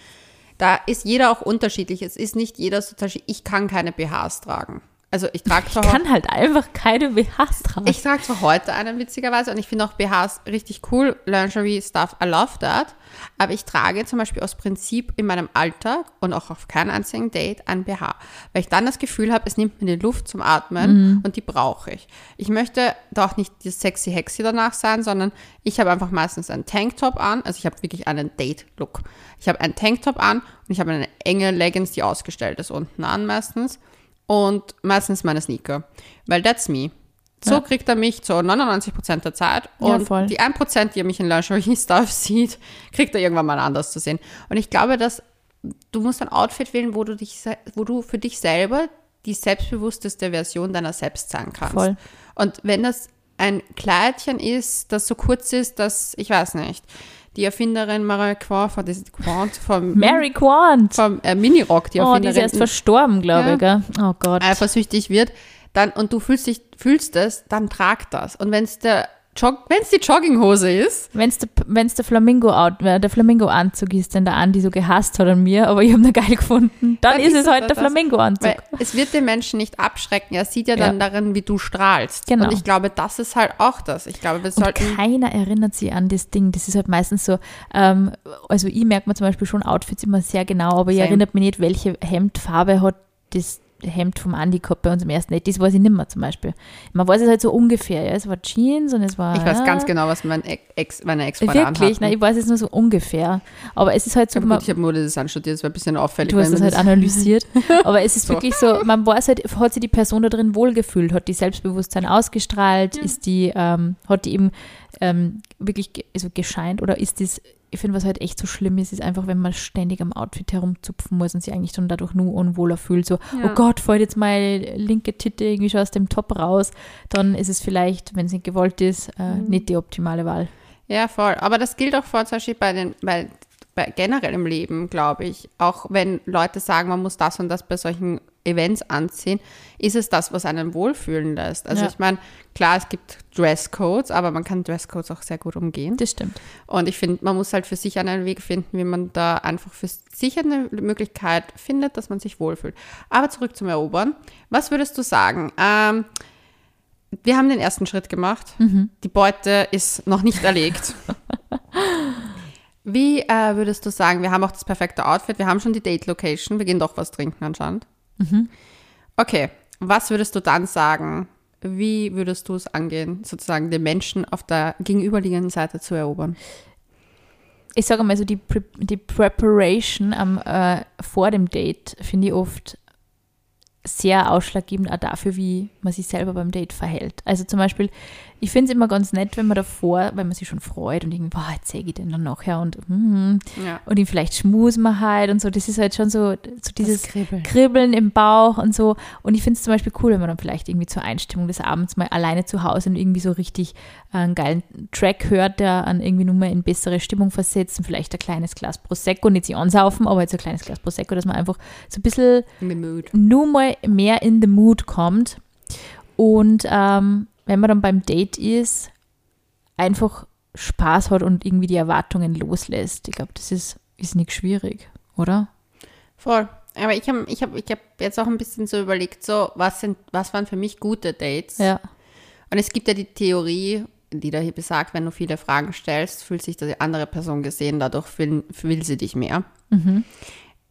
da ist jeder auch unterschiedlich. Es ist nicht jeder so, zum Beispiel, ich kann keine BHs tragen. Also ich trage Ich zwar kann halt einfach keine BHs tragen. ich trage zwar heute einen witzigerweise und ich finde auch BHs richtig cool, Lingerie Stuff, I love that. Aber ich trage zum Beispiel aus Prinzip in meinem Alltag und auch auf keinem einzigen Date ein BH, weil ich dann das Gefühl habe, es nimmt mir die Luft zum Atmen und die brauche ich. Ich möchte da auch nicht die sexy Hexy danach sein, sondern ich habe einfach meistens einen Tanktop an, also ich habe wirklich einen Date-Look. Ich habe einen Tanktop an und ich habe eine enge Leggings, die ausgestellt ist unten an meistens und meistens meine Sneaker, weil that's me. So Ja. kriegt er mich zu 99% der Zeit Ja, und voll. die 1%, die er mich in Lingerie-Stuff [LAUGHS] sieht, kriegt er irgendwann mal anders zu sehen. Und ich glaube, dass du musst ein Outfit wählen, wo du, dich, wo du für dich selber die selbstbewussteste Version deiner selbst sein kannst. Voll. Und wenn das ein Kleidchen ist, das so kurz ist, dass, ich weiß nicht, die Erfinderin Marie Quant von, das- Quant vom, Mary Quant. vom äh, Minirock, die Oh, die ist Erfinderin, erst verstorben, glaube Ja. ich. Gell? Oh Gott. eifersüchtig wird, dann, und du fühlst dich, fühlst es, dann trag das. Und wenn es der wenn es die Jogginghose ist, Wenn es der, wenn's der Flamingo out, äh, der Flamingo Anzug ist, den der Andi so gehasst hat an mir, aber ich habe ihn geil gefunden, dann, Dann ist ist es halt der das. Flamingo Anzug. weil es wird den Menschen nicht abschrecken. Er sieht ja dann Ja. darin, wie du strahlst. Genau. Und ich glaube, das ist halt auch das. Ich glaube, wir Und sollten. keiner erinnert sich an das Ding. Das ist halt meistens so, ähm, also ich merke mir zum Beispiel schon Outfits immer sehr genau, aber ich Same. erinnert mich nicht, welche Hemdfarbe hat das Hemd vom Andi gehabt bei uns im ersten Date. Das weiß ich nicht mehr zum Beispiel. Man weiß es halt so ungefähr. Ja. Es war Jeans und es war. Ich weiß ja, ganz genau, was mein Ex, meine Ex-Freunde Wirklich, nein, ich weiß es nur so ungefähr. Aber es ist halt so, man, gut, ich habe Modedesign studiert, das war ein bisschen auffällig. Du hast es halt analysiert. [LAUGHS] Aber es ist So. wirklich so, man weiß halt, hat sich die Person da drin wohlgefühlt, hat die Selbstbewusstsein ausgestrahlt, ist die, ähm, hat die eben ähm, wirklich also gescheint oder ist das, ich finde, was halt echt so schlimm ist, ist einfach, wenn man ständig am Outfit herumzupfen muss und sich eigentlich dann dadurch nur unwohler fühlt, so, Ja. oh Gott, fällt jetzt meine linke Titte irgendwie schon aus dem Top raus, dann ist es vielleicht, wenn es nicht gewollt ist, äh, Mhm. nicht die optimale Wahl. Ja, voll. Aber das gilt auch vor zum Beispiel bei den, bei, bei generell im Leben, glaube ich. Auch wenn Leute sagen, man muss das und das bei solchen Events anziehen, ist es das, was einen wohlfühlen lässt. Also Ja. ich meine, klar, es gibt Dresscodes, aber man kann Dresscodes auch sehr gut umgehen. Das stimmt. Und ich finde, man muss halt für sich einen Weg finden, wie man da einfach für sich eine Möglichkeit findet, dass man sich wohlfühlt. Aber zurück zum Erobern. Was würdest du sagen? Ähm, wir haben den ersten Schritt gemacht. Die Beute ist noch nicht erlegt. [LAUGHS] Wie äh, würdest du sagen, wir haben auch das perfekte Outfit, wir haben schon die Date-Location, wir gehen doch was trinken anscheinend. Okay, was würdest du dann sagen? Wie würdest du es angehen, sozusagen den Menschen auf der gegenüberliegenden Seite zu erobern? ich sage mal so, die, Pre die Preparation am, äh, vor dem Date finde ich oft sehr ausschlaggebend auch dafür, wie man sich selber beim Date verhält. Also zum Beispiel, ich finde es immer ganz nett, wenn man davor, wenn man sich schon freut und irgendwie, boah, jetzt sehe ich den dann nachher und, hm, Ja. und ihn vielleicht schmusen wir halt und so. Das ist halt schon so, so dieses Kribbeln. Kribbeln im Bauch und so. Und ich finde es zum Beispiel cool, wenn man dann vielleicht irgendwie zur Einstimmung des Abends mal alleine zu Hause und irgendwie so richtig einen geilen Track hört, der an irgendwie nur mal in bessere Stimmung versetzt und vielleicht ein kleines Glas Prosecco, nicht sich ansaufen, aber jetzt ein kleines Glas Prosecco, dass man einfach so ein bisschen nur mal mehr in the mood kommt. Und ähm, wenn man dann beim Date ist, einfach Spaß hat und irgendwie die Erwartungen loslässt. Ich glaube, das ist, ist nicht schwierig, oder? Voll. Aber ich habe ich hab, ich hab jetzt auch ein bisschen so überlegt, so, was, sind, was waren für mich gute Dates? Ja. Und es gibt ja die Theorie, die da hier besagt, wenn du viele Fragen stellst, fühlt sich die andere Person gesehen, dadurch will, will sie dich mehr.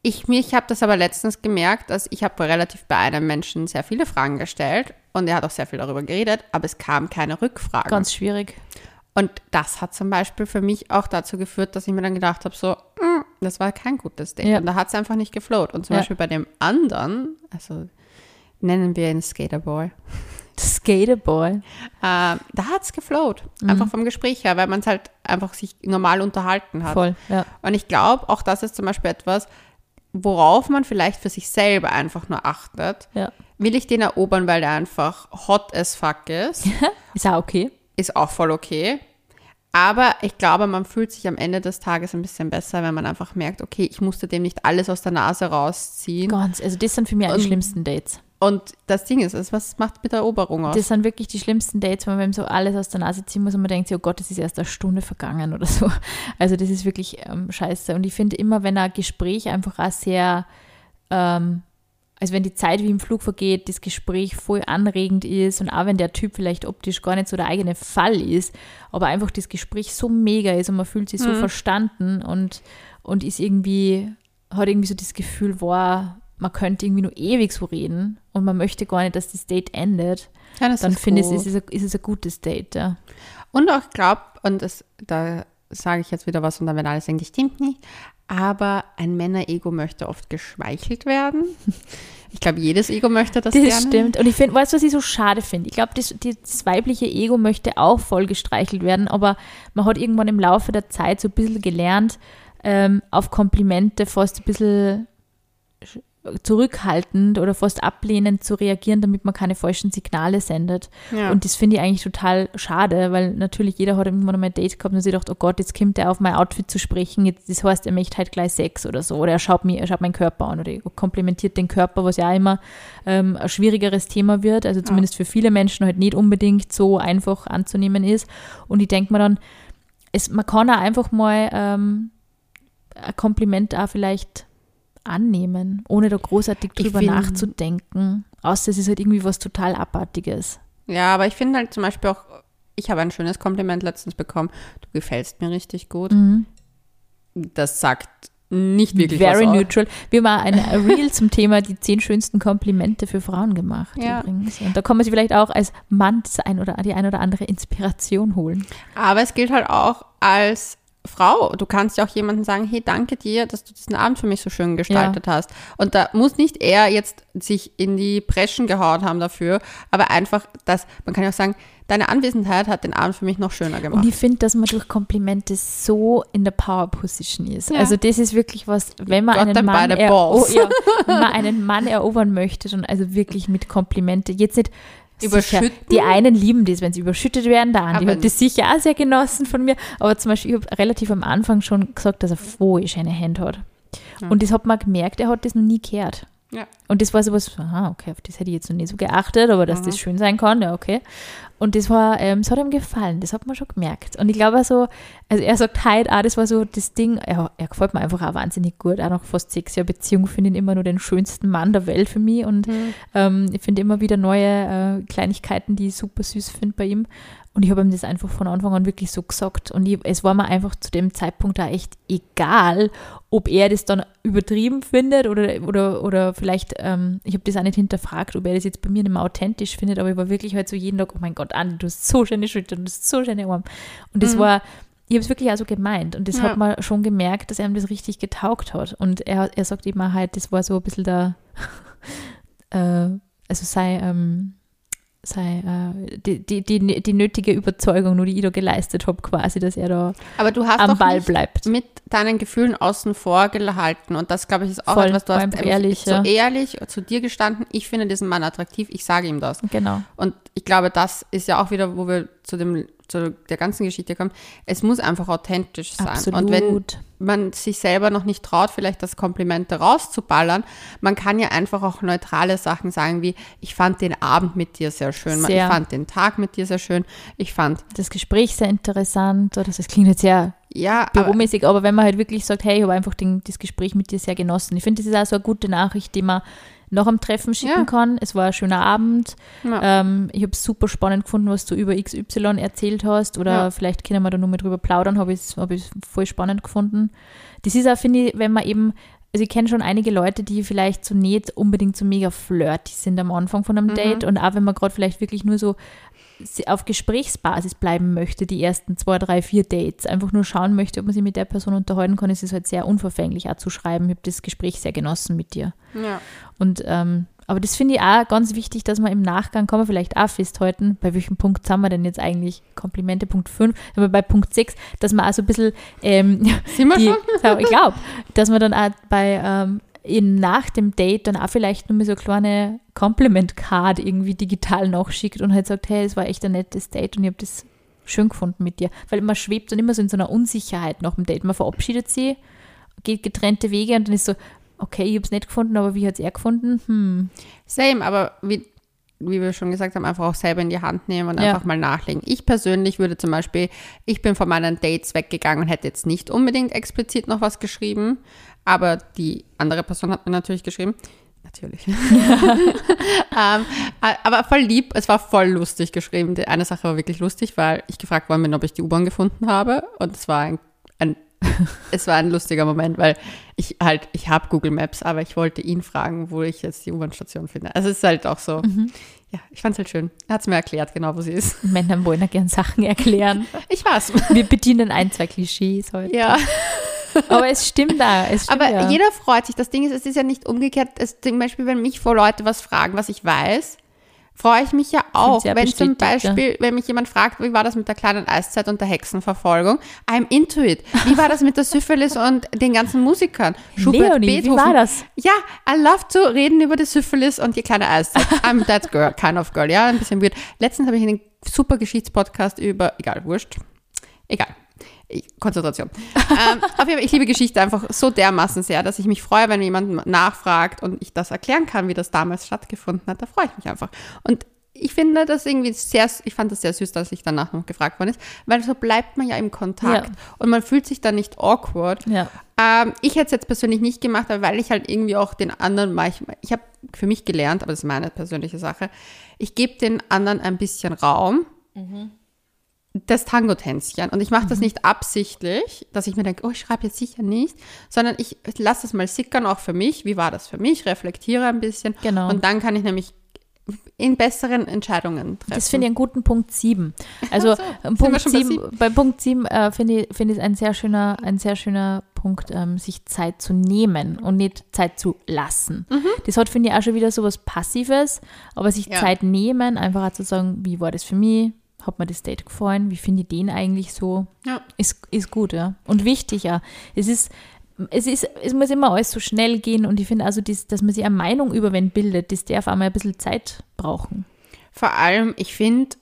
Ich, ich habe das aber letztens gemerkt, dass ich habe relativ bei einem Menschen sehr viele Fragen gestellt und er hat auch sehr viel darüber geredet, aber es kam keine Rückfragen. Ganz schwierig. Und das hat zum Beispiel für mich auch dazu geführt, dass ich mir dann gedacht habe, so, mm, das war kein gutes Date. Ja. Und da hat es einfach nicht geflowt. Und zum Ja. Beispiel bei dem anderen, also nennen wir ihn Skaterboy, [LAUGHS] Skaterboy. Äh, da hat es geflowt. Mhm. Einfach vom Gespräch her, weil man es halt einfach sich normal unterhalten hat. Voll, ja. Und ich glaube, auch das ist zum Beispiel etwas, worauf man vielleicht für sich selber einfach nur achtet. Ja. Will ich den erobern, weil der einfach hot as fuck ist? [LAUGHS] Ist auch okay. ist auch voll okay. Aber ich glaube, man fühlt sich am Ende des Tages ein bisschen besser, wenn man einfach merkt, okay, ich musste dem nicht alles aus der Nase rausziehen. Ganz. Also das sind für mich die schlimmsten Dates. Und das Ding ist, was macht mit der Eroberung aus? Das sind wirklich die schlimmsten Dates, wenn man so alles aus der Nase ziehen muss und man denkt sich, oh Gott, es ist erst eine Stunde vergangen oder so. [LAUGHS] Also das ist wirklich ähm, scheiße. Und ich finde immer, wenn ein Gespräch einfach auch sehr, ähm, also wenn die Zeit wie im Flug vergeht, das Gespräch voll anregend ist und auch wenn der Typ vielleicht optisch gar nicht so der eigene Fall ist, aber einfach das Gespräch so mega ist und man fühlt sich so verstanden und, und ist irgendwie, hat irgendwie so das Gefühl, wow, man könnte irgendwie nur ewig so reden und man möchte gar nicht, dass das Date endet, Ja, das dann finde ich, ist es, ein, ist es ein gutes Date, ja. Und auch glaube, und das, da sage ich jetzt wieder was und dann werden alle sagen, das stimmt nicht, aber ein Männer-Ego möchte oft geschmeichelt werden. Ich glaube, jedes Ego möchte das, Das gerne. stimmt. Und ich finde, weißt du, was ich so schade finde? Ich glaube, das, das weibliche Ego möchte auch voll gestreichelt werden, aber man hat irgendwann im Laufe der Zeit so ein bisschen gelernt, ähm, auf Komplimente fast ein bisschen sch- zurückhaltend oder fast ablehnend zu reagieren, damit man keine falschen Signale sendet. Ja. Und das finde ich eigentlich total schade, weil natürlich jeder hat irgendwann mal ein Date gehabt und sich gedacht, oh Gott, jetzt kommt er auf mein Outfit zu sprechen, jetzt, das heißt, er möchte halt gleich Sex oder so. Oder er schaut, mir, er schaut meinen Körper an oder er komplimentiert den Körper, was ja auch immer ähm, ein schwierigeres Thema wird. Also zumindest für viele Menschen halt nicht unbedingt so einfach anzunehmen ist. Und ich denke mir dann, es, man kann auch einfach mal ähm, ein Kompliment auch vielleicht annehmen, ohne da großartig drüber find- nachzudenken. Außer es ist halt irgendwie was total Abartiges. Ja, aber ich finde halt zum Beispiel auch, ich habe ein schönes Kompliment letztens bekommen. Du gefällst mir richtig gut. Mhm. Das sagt nicht wirklich Very was neutral. Wir haben auch ein [LAUGHS] Reel zum Thema die zehn schönsten Komplimente für Frauen gemacht Ja. übrigens. Und da kann man sich vielleicht auch als Mann das ein oder, die ein oder andere Inspiration holen. Aber es gilt halt auch als Frau. Du kannst ja auch jemandem sagen, hey, danke dir, dass du diesen Abend für mich so schön gestaltet hast. Und da muss nicht er jetzt sich in die Preschen gehauen haben dafür, aber einfach, dass, man kann ja auch sagen, deine Anwesenheit hat den Abend für mich noch schöner gemacht. Und ich finde, dass man durch Komplimente so in der Power Position ist. Ja. Also das ist wirklich was, wenn man einen Mann, oh, ja, wenn man einen Mann erobern möchte, dann also wirklich mit Komplimente. Jetzt nicht Überschütten? Sicher, die einen lieben das, wenn sie überschüttet werden. Der Andi Aber- hat das sicher auch sehr genossen von mir. Aber zum Beispiel, ich habe relativ am Anfang schon gesagt, dass er voll schöne Hände hat. Und das hat man gemerkt, er hat das noch nie gehört. Ja. Und das war so was, aha, okay, auf das hätte ich jetzt noch nicht so geachtet, aber dass das schön sein kann, ja, okay. Und das war, ähm, das hat ihm gefallen, das hat man schon gemerkt. Und ich glaube so, also er sagt heute auch, das war so das Ding, er, er gefällt mir einfach auch wahnsinnig gut, auch nach fast sechs Jahren Beziehung finde ich ihn immer nur den schönsten Mann der Welt für mich und ähm, ich finde immer wieder neue äh, Kleinigkeiten, die ich super süß finde bei ihm. Und ich habe ihm das einfach von Anfang an wirklich so gesagt. Und ich, es war mir einfach zu dem Zeitpunkt da echt egal, ob er das dann übertrieben findet oder, oder, oder vielleicht, ähm, ich habe das auch nicht hinterfragt, ob er das jetzt bei mir nicht mehr authentisch findet, aber ich war wirklich halt so jeden Tag, oh mein Gott, Andi, du hast so schöne Schultern, du hast so schöne Arme. Und das war, ich habe es wirklich auch so gemeint. Und das Ja. hat man schon gemerkt, dass er ihm das richtig getaugt hat. Und er, er sagt immer halt, das war so ein bisschen der, [LAUGHS] äh, also sei, ähm, sei äh, die, die, die, die nötige Überzeugung, nur die ich da geleistet habe, quasi, dass er da Aber du hast am Ball bleibt. mit deinen Gefühlen außen vor gehalten. Und das, glaube ich, ist auch Voll, etwas, du hast ehrlich, so ja. ehrlich zu dir gestanden, ich finde diesen Mann attraktiv, ich sage ihm das. Genau. Und ich glaube, das ist ja auch wieder, wo wir zu, dem, zu der ganzen Geschichte kommen. Es muss einfach authentisch sein. Absolut. Und wenn man sich selber noch nicht traut, vielleicht das Komplimente rauszuballern, man kann ja einfach auch neutrale Sachen sagen, wie ich fand den Abend mit dir sehr schön, Sehr. ich fand den Tag mit dir sehr schön, ich fand, das Gespräch sehr interessant. Oder das klingt jetzt sehr ja, aber, büromäßig, aber wenn man halt wirklich sagt, hey, ich habe einfach den, das Gespräch mit dir sehr genossen. Ich finde, das ist auch so eine gute Nachricht, die man noch am Treffen schicken Ja. kann. Es war ein schöner Abend. Ja. Ähm, ich habe es super spannend gefunden, was du über XY erzählt hast. Oder Ja. vielleicht können wir da nur mal drüber plaudern, habe ich es hab ich's voll spannend gefunden. Das ist auch, finde ich, wenn man eben, also ich kenne schon einige Leute, die vielleicht so nicht unbedingt so mega flirty sind am Anfang von einem Mhm. Date. Und auch wenn man gerade vielleicht wirklich nur so auf Gesprächsbasis bleiben möchte, die ersten zwei, drei, vier Dates, einfach nur schauen möchte, ob man sich mit der Person unterhalten kann, ist es halt sehr unverfänglich auch zu schreiben. Ich habe das Gespräch sehr genossen mit dir. ja. Und ähm, Aber das finde ich auch ganz wichtig, dass man im Nachgang, kann man vielleicht auch festhalten, bei welchem Punkt sind wir denn jetzt eigentlich? Komplimente, Punkt 5, aber bei Punkt 6, dass man auch so ein bisschen, ähm, Sind wir die, schon? ich glaube, dass man dann auch bei, ähm, in, nach dem Date dann auch vielleicht nur mal so eine kleine Compliment-Card irgendwie digital nachschickt und halt sagt, hey, es war echt ein nettes Date und ich habe das schön gefunden mit dir. Weil man schwebt dann immer so in so einer Unsicherheit nach dem Date. Man verabschiedet sie, geht getrennte Wege und dann ist so, okay, ich habe es nicht gefunden, aber wie hat es er gefunden? Hm. Same, aber wie, wie wir schon gesagt haben, einfach auch selber in die Hand nehmen und Ja. einfach mal nachlegen. Ich persönlich würde zum Beispiel, ich bin von meinen Dates weggegangen und hätte jetzt nicht unbedingt explizit noch was geschrieben, aber die andere Person hat mir natürlich geschrieben. Natürlich. [LAUGHS] ähm, äh, aber voll lieb, es war voll lustig geschrieben. Die eine Sache war wirklich lustig, weil ich gefragt worden bin, ob ich die U-Bahn gefunden habe. Und es war ein, ein [LAUGHS] es war ein lustiger Moment, weil ich halt, ich habe Google Maps, aber ich wollte ihn fragen, wo ich jetzt die U-Bahn-Station finde. Also es ist halt auch so, ja, ich fand es halt schön. Er hat es mir erklärt, genau wo sie ist. [LAUGHS] Männer wollen ja gern Sachen erklären. Ich war's. Wir bedienen ein, zwei Klischees heute. Ja, Aber es stimmt da. Es stimmt aber ja. jeder freut sich. Das Ding ist, es ist ja nicht umgekehrt. Es, zum Beispiel, wenn mich vor Leute was fragen, was ich weiß, freue ich mich ja auch. Wenn zum. Beispiel, wenn mich jemand fragt, wie war das mit der kleinen Eiszeit und der Hexenverfolgung? I'm into it. Wie war das mit der Syphilis und den ganzen Musikern? Leonie, wie war das? Ja, I love zu reden über die Syphilis und die kleine Eiszeit. I'm that girl, kind of girl. Ja, ein bisschen weird. Letztens habe ich einen super Geschichtspodcast über, egal, wurscht. Egal. Konzentration. ähm, auf jeden Fall, ich liebe Geschichte einfach so dermaßen sehr, dass ich mich freue, wenn jemand nachfragt und ich das erklären kann, wie das damals stattgefunden hat. Da freue ich mich einfach. Und ich finde das irgendwie sehr, ich fand das sehr süß, dass ich danach noch gefragt worden ist, weil so bleibt man ja im Kontakt Ja. und man fühlt sich dann nicht awkward. Ja. Ähm, ich hätte es jetzt persönlich nicht gemacht, aber weil ich halt irgendwie auch den anderen manchmal, ich habe für mich gelernt, aber das ist meine persönliche Sache, ich gebe den anderen ein bisschen Raum. Das Tango-Tänzchen. Und ich mache das nicht absichtlich, dass ich mir denke, oh, ich schreibe jetzt sicher nicht, sondern ich lasse das mal sickern, auch für mich. Wie war das für mich? Reflektiere ein bisschen. Genau. Und dann kann ich nämlich in besseren Entscheidungen treffen. Das finde ich einen guten Punkt 7. Also [LAUGHS] so, ähm, Punkt schon bei 7, bei Punkt 7 äh, finde ich, finde ich ein sehr schöner, ein sehr schöner Punkt, ähm, sich Zeit zu nehmen und nicht Zeit zu lassen. Das hat, finde ich, auch schon wieder so was Passives, aber sich Ja. Zeit nehmen, einfach auch zu sagen, wie war das für mich? Hat mir das Date gefallen? Wie finde ich den eigentlich so? Ja. Ist, ist gut, ja. Und wichtig, ja. Es ist, es ist, es muss immer alles so schnell gehen und ich finde also, das, dass man sich eine Meinung über wen bildet, das darf einmal ein bisschen Zeit brauchen. Vor allem, ich finde,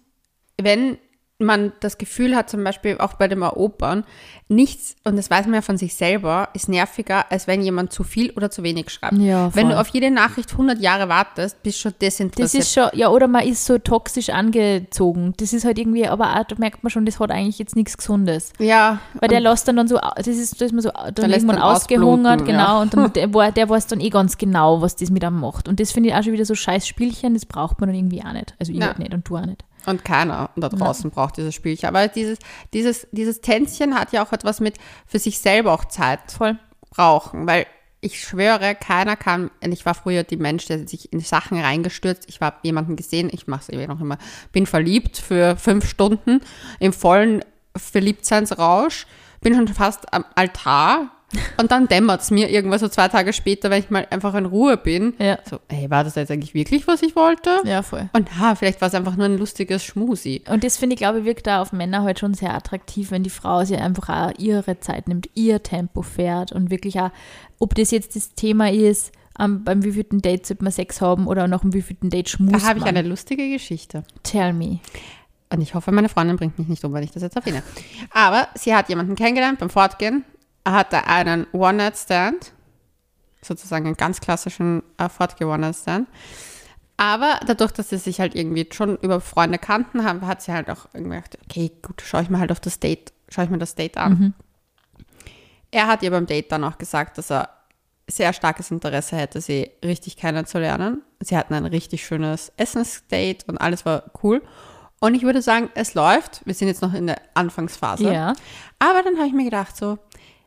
wenn man das Gefühl hat, zum Beispiel auch bei dem Erobern, nichts, und das weiß man ja von sich selber, ist nerviger, als wenn jemand zu viel oder zu wenig schreibt. Ja, wenn du auf jede Nachricht 100 Jahre wartest, bist du schon Das desinteressiert. ist schon, ja, oder man ist so toxisch angezogen. Das ist halt irgendwie, aber auch, da merkt man schon, das hat eigentlich jetzt nichts Gesundes. ja, Weil der lässt dann, dann so, das ist, da ist man so dann lässt irgendwann dann ausgehungert, genau, ja. und dann, [LAUGHS] der, der weiß dann eh ganz genau, was das mit einem macht. Und das finde ich auch schon wieder so scheiß Spielchen, das braucht man dann irgendwie auch nicht. Also ich Ja. halt nicht und du auch nicht. Und keiner da draußen braucht dieses Spielchen. Aber dieses, dieses, dieses Tänzchen hat ja auch etwas mit für sich selber auch Zeit Voll. brauchen, weil ich schwöre, keiner kann, und ich war früher die Mensch, der sich in Sachen reingestürzt, ich habe jemanden gesehen, ich mache es eben noch immer, bin verliebt für fünf Stunden im vollen Verliebtseinsrausch, bin schon fast am Altar und dann dämmert es mir irgendwann so zwei Tage später, wenn ich mal einfach in Ruhe bin. Ja. So, ey, war das jetzt eigentlich wirklich, was ich wollte? Ja, voll. Und ha, vielleicht war es einfach nur ein lustiges Schmusi. Und das finde ich, glaube ich, wirkt da auf Männer halt schon sehr attraktiv, wenn die Frau sich einfach auch ihre Zeit nimmt, ihr Tempo fährt und wirklich auch, ob das jetzt das Thema ist, am, beim wievielten Date sollte man Sex haben oder nach dem wievielten Date schmust Da habe ich eine lustige Geschichte. Tell me. Und ich hoffe, meine Freundin bringt mich nicht um, wenn ich das jetzt erwähne. Aber sie hat jemanden kennengelernt beim Fortgehen. Er hatte einen One-Night-Stand. Sozusagen einen ganz klassischen äh, Fortgeh-One-Night-Stand. Aber dadurch, dass sie sich halt irgendwie schon über Freunde kannten haben, hat sie halt auch irgendwie gedacht, okay, gut, schaue ich mir halt auf das Date, schaue ich mir das Date an. Er hat ihr beim Date dann auch gesagt, dass er sehr starkes Interesse hätte, sie richtig kennenzulernen. Sie hatten ein richtig schönes Essensdate und alles war cool. Und ich würde sagen, es läuft. Wir sind jetzt noch in der Anfangsphase. Ja. Aber dann habe ich mir gedacht, so,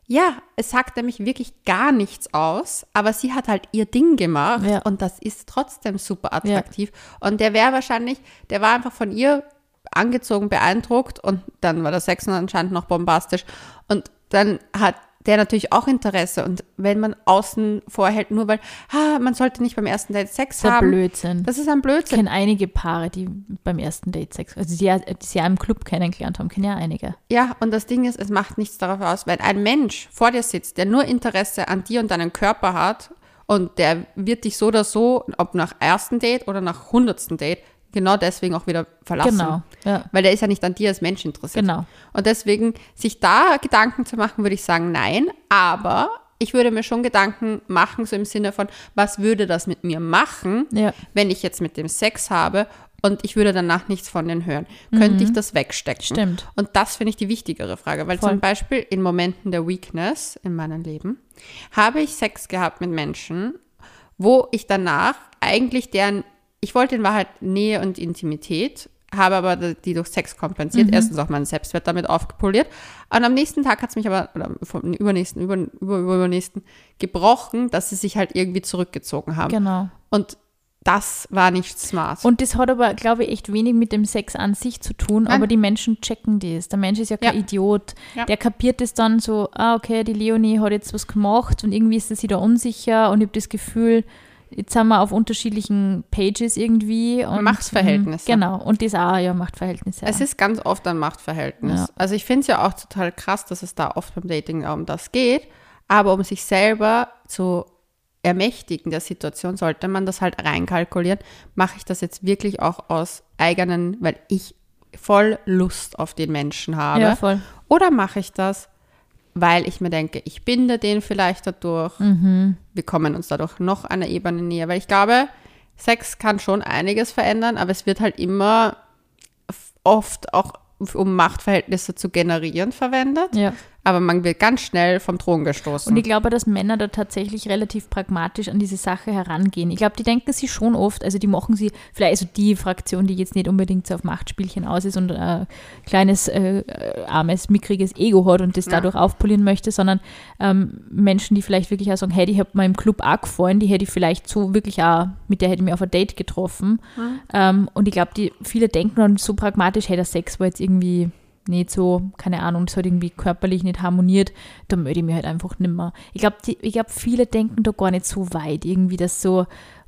ja, es sagt nämlich wirklich gar nichts aus, aber sie hat halt ihr Ding gemacht Ja. und das ist trotzdem super attraktiv. Und der wäre wahrscheinlich, der war einfach von ihr angezogen, beeindruckt und dann war der Sex anscheinend noch bombastisch. Und dann hat der natürlich auch Interesse. Und wenn man außen vorhält, nur weil, ah, man sollte nicht beim ersten Date Sex Das ist ein haben. Blödsinn. Das ist ein Ich Blödsinn. kenne einige Paare, die beim ersten Date Sex, also die, ja- die sie ja im Club kennengelernt haben, kenne ja einige. Ja, und das Ding ist, es macht nichts darauf aus, wenn ein Mensch vor dir sitzt, der nur Interesse an dir und deinem Körper hat und der wird dich so oder so, ob nach ersten Date oder nach hundertsten Date, genau deswegen auch wieder verlassen. Genau, ja. Weil der ist ja nicht an dir als Mensch interessiert. Genau. Und deswegen, sich da Gedanken zu machen, würde ich sagen, nein. Aber ich würde mir schon Gedanken machen, so im Sinne von, was würde das mit mir machen, Ja. wenn ich jetzt mit dem Sex habe und ich würde danach nichts von denen hören? Könnte ich das wegstecken? Mhm. Stimmt. Und das finde ich die wichtigere Frage, weil Voll. zum Beispiel in Momenten der Weakness in meinem Leben habe ich Sex gehabt mit Menschen, wo ich danach eigentlich deren, ich wollte in Wahrheit Nähe und Intimität, habe aber die durch Sex kompensiert. Erstens auch meinen Selbstwert damit aufgepoliert. Und am nächsten Tag hat es mich aber, oder vom übernächsten, über, über, übernächsten gebrochen, dass sie sich halt irgendwie zurückgezogen haben. Genau. Und das war nicht smart. Und das hat aber, glaube ich, echt wenig mit dem Sex an sich zu tun, Nein. aber die Menschen checken das. Der Mensch ist ja kein Ja. Idiot. Ja. Der kapiert es dann so, ah, okay, die Leonie hat jetzt was gemacht und irgendwie ist sie da unsicher und ich habe das Gefühl, jetzt sind wir auf unterschiedlichen Pages irgendwie. Und, Machtverhältnisse. mm, Genau, und das auch, ja, Machtverhältnisse. Es ist ganz oft ein Machtverhältnis. Ja. Also ich finde es ja auch total krass, dass es da oft beim Dating um das geht. Aber um sich selber zu ermächtigen der Situation, sollte man das halt reinkalkulieren. Mache ich das jetzt wirklich auch aus eigenen, weil ich voll Lust auf den Menschen habe? ja, voll. Oder mache ich das, weil ich mir denke, ich binde den vielleicht dadurch, Mhm. wir kommen uns dadurch noch einer Ebene näher. Weil ich glaube, Sex kann schon einiges verändern, aber es wird halt immer oft auch um Machtverhältnisse zu generieren verwendet. Ja. Aber man wird ganz schnell vom Thron gestoßen. Und ich glaube, dass Männer da tatsächlich relativ pragmatisch an diese Sache herangehen. Ich glaube, die denken sie schon oft, also die machen sie, vielleicht also die Fraktion, die jetzt nicht unbedingt so auf Machtspielchen aus ist und ein kleines, äh, äh, armes, mickriges Ego hat und das Ja. dadurch aufpolieren möchte, sondern ähm, Menschen, die vielleicht wirklich auch sagen, hey, die hat mir im Club auch gefallen, die hätte ich vielleicht so wirklich auch, mit der hätte ich mich auf ein Date getroffen. Ähm, und ich glaube, die viele denken dann so pragmatisch, hey, der Sex war jetzt irgendwie nicht so, keine Ahnung, das hat irgendwie körperlich nicht harmoniert, da möchte ich mich halt einfach nimmer. Ich glaube, ich glaube, viele denken da gar nicht so weit, irgendwie, dass so,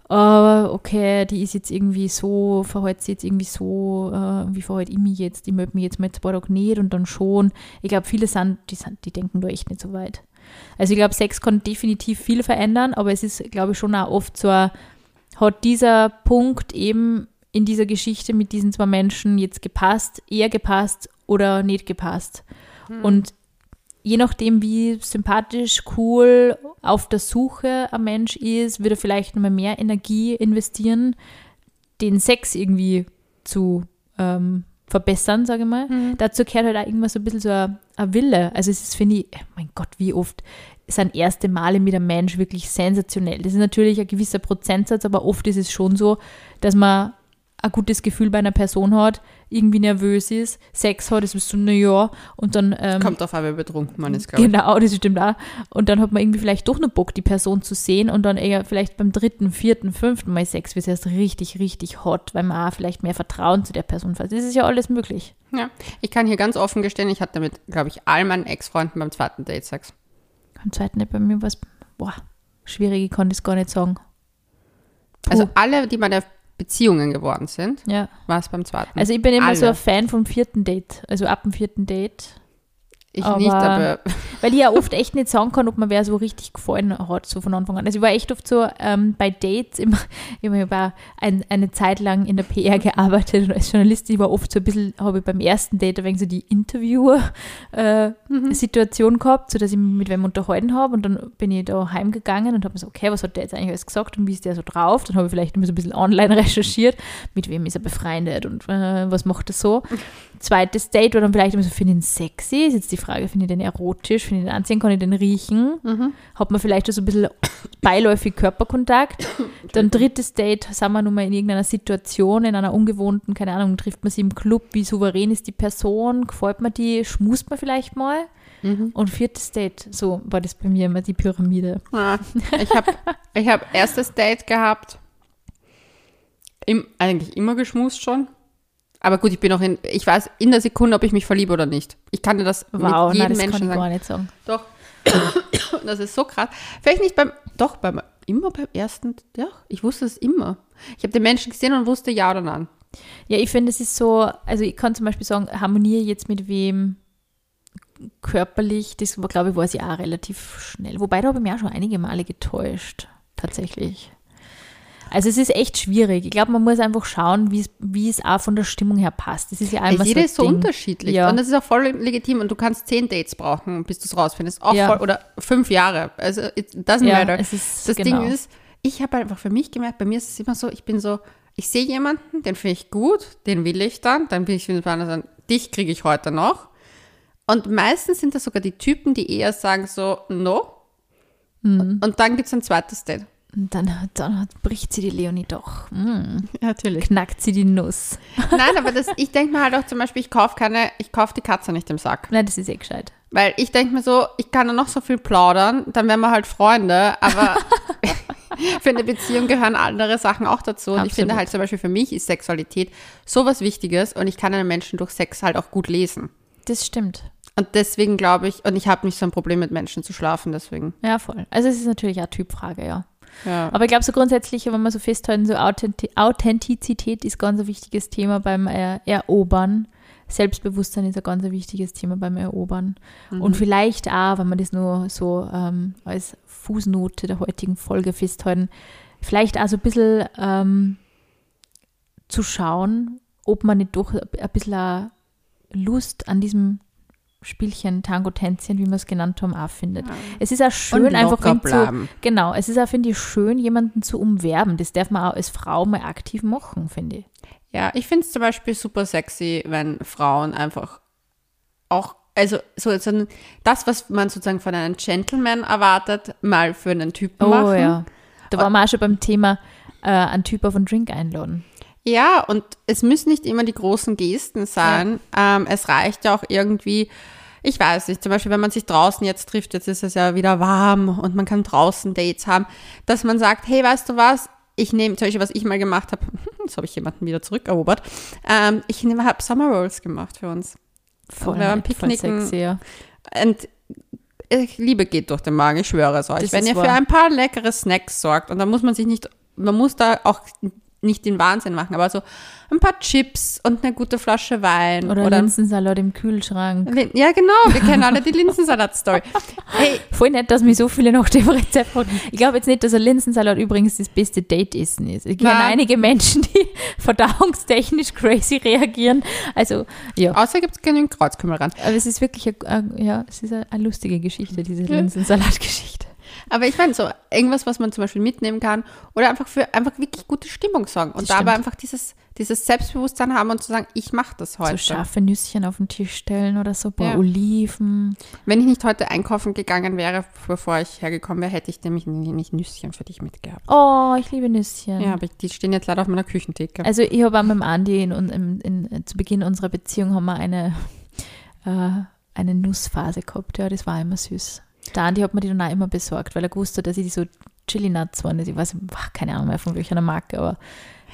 oh, okay, die ist jetzt irgendwie so, verhält sie jetzt irgendwie so, äh, wie verhalte ich mich jetzt, ich möchte mich jetzt mal zwei Tage nicht und dann schon. Ich glaube, viele sind die, sind, die denken da echt nicht so weit. Also ich glaube, Sex kann definitiv viel verändern, aber es ist, glaube ich, schon auch oft so, hat dieser Punkt eben in dieser Geschichte mit diesen zwei Menschen jetzt gepasst, eher gepasst oder nicht gepasst. Und je nachdem, wie sympathisch, cool, auf der Suche ein Mensch ist, würde er vielleicht nochmal mehr Energie investieren, den Sex irgendwie zu ähm, verbessern, sage ich mal. Dazu gehört halt auch irgendwas so ein bisschen so ein, ein Wille. Also es ist, finde ich, mein Gott, wie oft sind erste Male mit einem Mensch wirklich sensationell. Das ist natürlich ein gewisser Prozentsatz, aber oft ist es schon so, dass man ein gutes Gefühl bei einer Person hat, irgendwie nervös ist, Sex hat, das ist so, naja, und dann ähm, Kommt auf einmal betrunken man ist, glaube ich. Genau, das stimmt auch. Und dann hat man irgendwie vielleicht doch noch Bock, die Person zu sehen und dann eher vielleicht beim dritten, vierten, fünften Mal Sex wird es erst richtig, richtig hot, weil man auch vielleicht mehr Vertrauen zu der Person fasst. Das ist ja alles möglich. Ja. Ich kann hier ganz offen gestehen, ich hatte mit, glaube ich, all meinen Ex-Freunden beim zweiten Date Sex. Am zweiten nicht bei mir was, boah, schwierig, ich kann das gar nicht sagen. Puh. Also alle, die meine Beziehungen geworden sind, Ja. war es beim zweiten. Also ich bin immer so Alle. ein Fan vom vierten Date, also ab dem vierten Date. Ich aber- nicht, aber Weil ich ja oft [LAUGHS] echt nicht sagen kann, ob man wer so richtig gefallen hat, so von Anfang an. Also ich war echt oft so ähm, bei Dates, immer, [LAUGHS] ich war ein, eine Zeit lang in der PR gearbeitet und als Journalistin ich war oft so ein bisschen, habe ich beim ersten Date wenig so die Interview-Situation gehabt, so dass ich mich mit wem unterhalten habe und dann bin ich da heimgegangen und habe mir so, okay, was hat der jetzt eigentlich alles gesagt und wie ist der so drauf? Dann habe ich vielleicht immer so ein bisschen online recherchiert, mit wem ist er befreundet und äh, was macht er so. Zweites Date war dann vielleicht immer so, finde ich ihn sexy, ist jetzt die Frage, finde ich den erotisch, finde ich den anziehen, kann ich den riechen, hat man vielleicht so ein bisschen beiläufig Körperkontakt. [LAUGHS] Dann drittes Date, sind wir nun mal in irgendeiner Situation, in einer ungewohnten, keine Ahnung, trifft man sie im Club, wie souverän ist die Person, gefällt man die, schmust man vielleicht mal. Und viertes Date, so war das bei mir immer die Pyramide. Ja, ich habe ich hab erstes Date gehabt. Im, eigentlich immer geschmust schon. Aber gut, ich bin auch in, ich weiß in der Sekunde, ob ich mich verliebe oder nicht. Ich kann dir das Wow, mit nein, jedem das kann Menschen ich sagen. gar nicht sagen. Doch. [COUGHS] das ist so krass. Vielleicht nicht beim, doch, beim, immer beim ersten, ja, ich wusste es immer. Ich habe den Menschen gesehen und wusste ja oder nein. Ja, ich finde, es ist so, also ich kann zum Beispiel sagen, harmoniere jetzt mit wem körperlich, das war, glaube ich, war sie auch relativ schnell. Wobei, da habe ich mich auch schon einige Male getäuscht, tatsächlich. Also es ist echt schwierig. Ich glaube, man muss einfach schauen, wie es- auch von der Stimmung her passt. Das ist ja einmal Jeder so ist so Ding. unterschiedlich. Ja. Und das ist auch voll legitim. Und du kannst zehn Dates brauchen, bis du es rausfindest. Auch Ja. voll, oder fünf Jahre. Also, it doesn't Ja, matter. ist- das genau. Ding ist, ich habe einfach für mich gemerkt, bei mir ist es immer so, ich bin so, ich sehe jemanden, den finde ich gut, den will ich dann, dann bin ich wieder bei anderen, dich kriege ich heute noch. Und meistens sind das sogar die Typen, die eher sagen so, no. Mhm. Und dann gibt es ein zweites Date. Und dann, dann bricht sie die Leonie doch. Mm, Natürlich. knackt sie die Nuss. Nein, aber das, ich denke mir halt auch zum Beispiel, ich kaufe keine, ich kaufe die Katze nicht im Sack. Nein, das ist eh gescheit. Weil ich denke mir so, ich kann noch so viel plaudern, dann wären wir halt Freunde, aber [LAUGHS] für eine Beziehung gehören andere Sachen auch dazu. Und ich finde Absolut. halt zum Beispiel für mich ist Sexualität sowas Wichtiges und ich kann einen Menschen durch Sex halt auch gut lesen. Das stimmt. Und deswegen glaube ich, und ich habe nicht so ein Problem mit Menschen zu schlafen, deswegen. Ja, voll. Also es ist natürlich auch Typfrage, ja. Ja. Aber ich glaube, so grundsätzlich, wenn wir so festhalten, so Authenti Authentizität ist ganz ein wichtiges Thema beim äh, Erobern. Selbstbewusstsein ist ein ganz wichtiges Thema beim Erobern. Und vielleicht auch, wenn wir das nur so ähm, als Fußnote der heutigen Folge festhalten, vielleicht auch so ein bisschen ähm, zu schauen, ob man nicht doch ein bisschen Lust an diesem Spielchen, Tango-Tänzchen, wie wir es genannt haben, auch findet. Es ist auch schön, einfach zu. Genau, es ist auch, finde ich, schön, jemanden zu umwerben. Das darf man auch als Frau mal aktiv machen, finde ich. Ja, ich finde es zum Beispiel super sexy, wenn Frauen einfach auch, also so, so das, was man sozusagen von einem Gentleman erwartet, mal für einen Typen machen. Oh ja. Da waren wir auch schon beim Thema äh, einen Typ auf einen Drink einladen. Ja, und es müssen nicht immer die großen Gesten sein. Ähm, es reicht ja auch irgendwie, ich weiß nicht, zum Beispiel, wenn man sich draußen jetzt trifft, jetzt ist es ja wieder warm und man kann draußen Dates haben, dass man sagt, hey, weißt du was? Ich nehme, zum Beispiel, was ich mal gemacht habe, [LAUGHS] das habe ich jemanden wieder zurückerobert, ähm, ich habe Summer Rolls gemacht für uns. Voll, beim nett, voll Picknicken. sexy, ja. Und Liebe geht durch den Magen, ich schwöre es euch. Das Wenn ihr für wahr. ein paar leckere Snacks sorgt, und da muss man sich nicht, man muss da auch nicht den Wahnsinn machen, aber so ein paar Chips und eine gute Flasche Wein. Oder, oder Linsensalat im Kühlschrank. Ja, genau, wir kennen alle die Linsensalat-Story. [LAUGHS] Hey, Voll nett, dass mich so viele nach dem Rezept fragen. Ich glaube jetzt nicht, dass ein Linsensalat übrigens das beste Date-Essen ist. Ich kenne einige Menschen, die [LAUGHS] verdauungstechnisch crazy reagieren. Also, ja. außer gibt es genügend Kreuzkümmel ran. Aber es ist wirklich, eine, eine- ja, es ist eine, eine lustige Geschichte, diese Linsensalat-Geschichte. Aber ich meine, so irgendwas, was man zum Beispiel mitnehmen kann oder einfach für einfach wirklich gute Stimmung sorgen und Das dabei stimmt. einfach dieses, dieses Selbstbewusstsein haben und zu sagen, ich mache das heute. So scharfe Nüsschen auf den Tisch stellen oder so, paar Ja. Oliven. Wenn ich nicht heute einkaufen gegangen wäre, bevor ich hergekommen wäre, hätte ich nämlich nicht Nüsschen für dich mitgehabt. Oh, ich liebe Nüsschen. Ja, aber die stehen jetzt leider auf meiner Küchentheke. Also ich habe auch mit dem Andi in, in, in, zu Beginn unserer Beziehung haben wir eine, äh, eine Nussphase gehabt. Ja, das war immer süß. Der Andi hat mir die dann auch immer besorgt, weil er gewusst hat, dass ich die so Chili Nuts waren. Ich weiß keine Ahnung mehr von welcher Marke, aber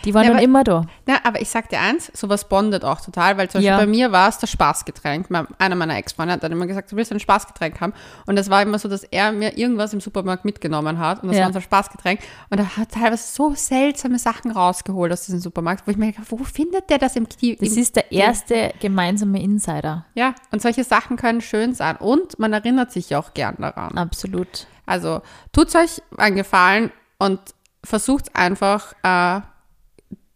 die waren Ja, dann aber- immer da. Ja, aber ich sag dir eins, sowas bondet auch total, weil zum Beispiel Ja. bei mir war es das Spaßgetränk. Einer meiner Ex-Freunde hat dann immer gesagt, du willst ein Spaßgetränk haben. Und das war immer so, dass er mir irgendwas im Supermarkt mitgenommen hat und das Ja. war unser Spaßgetränk. Und er hat teilweise so seltsame Sachen rausgeholt aus diesem Supermarkt, wo ich mir gedacht, wo findet der das im Knie? Das ist der erste gemeinsame Insider. Ja, und solche Sachen können schön sein. Und man erinnert sich ja auch gern daran. Absolut. Also tut euch einen Gefallen und versucht einfach, äh,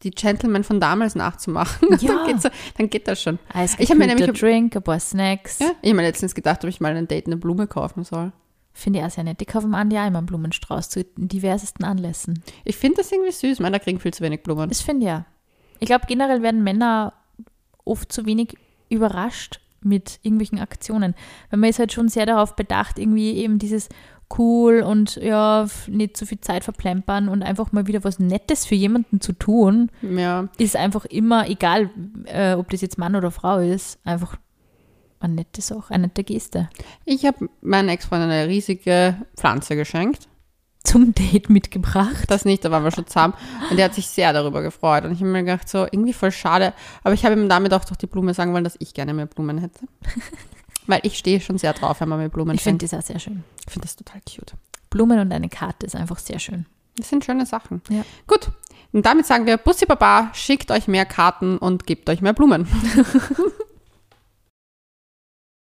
die Gentlemen von damals nachzumachen. [LAUGHS] Ja. dann, geht's, dann geht das schon. Eis Ich hab mir nämlich- Drink, ein paar Snacks. Ja, ich habe mir letztens gedacht, ob ich mal ein Date eine Blume kaufen soll. Finde ich auch sehr nett. Ich kaufe dem Andi auch immer einen Blumenstrauß zu diversesten Anlässen. Ich finde das irgendwie süß. Männer kriegen viel zu wenig Blumen. Das finde ich ja. Ich glaube, generell werden Männer oft zu wenig überrascht mit irgendwelchen Aktionen. Weil man ist halt schon sehr darauf bedacht, irgendwie eben dieses cool und ja, nicht zu viel Zeit verplempern und einfach mal wieder was Nettes für jemanden zu tun, Ja, ist einfach immer, egal äh, ob das jetzt Mann oder Frau ist, einfach eine nette Sache, eine nette Geste. ich habe meiner Ex-Freundin eine riesige Pflanze geschenkt. zum Date mitgebracht. Das nicht, da waren wir schon zusammen. Und der hat sich sehr darüber gefreut. Und ich habe mir gedacht, so irgendwie voll schade. Aber ich habe ihm damit auch durch die Blume sagen wollen, dass ich gerne mehr Blumen hätte. Weil ich stehe schon sehr drauf, wenn man mir Blumen Ich finde das auch sehr schön. Ich finde das total cute. Blumen und eine Karte ist einfach sehr schön. Das sind schöne Sachen. Ja. Gut. Und damit sagen wir, Bussi Baba, schickt euch mehr Karten und gebt euch mehr Blumen. [LAUGHS]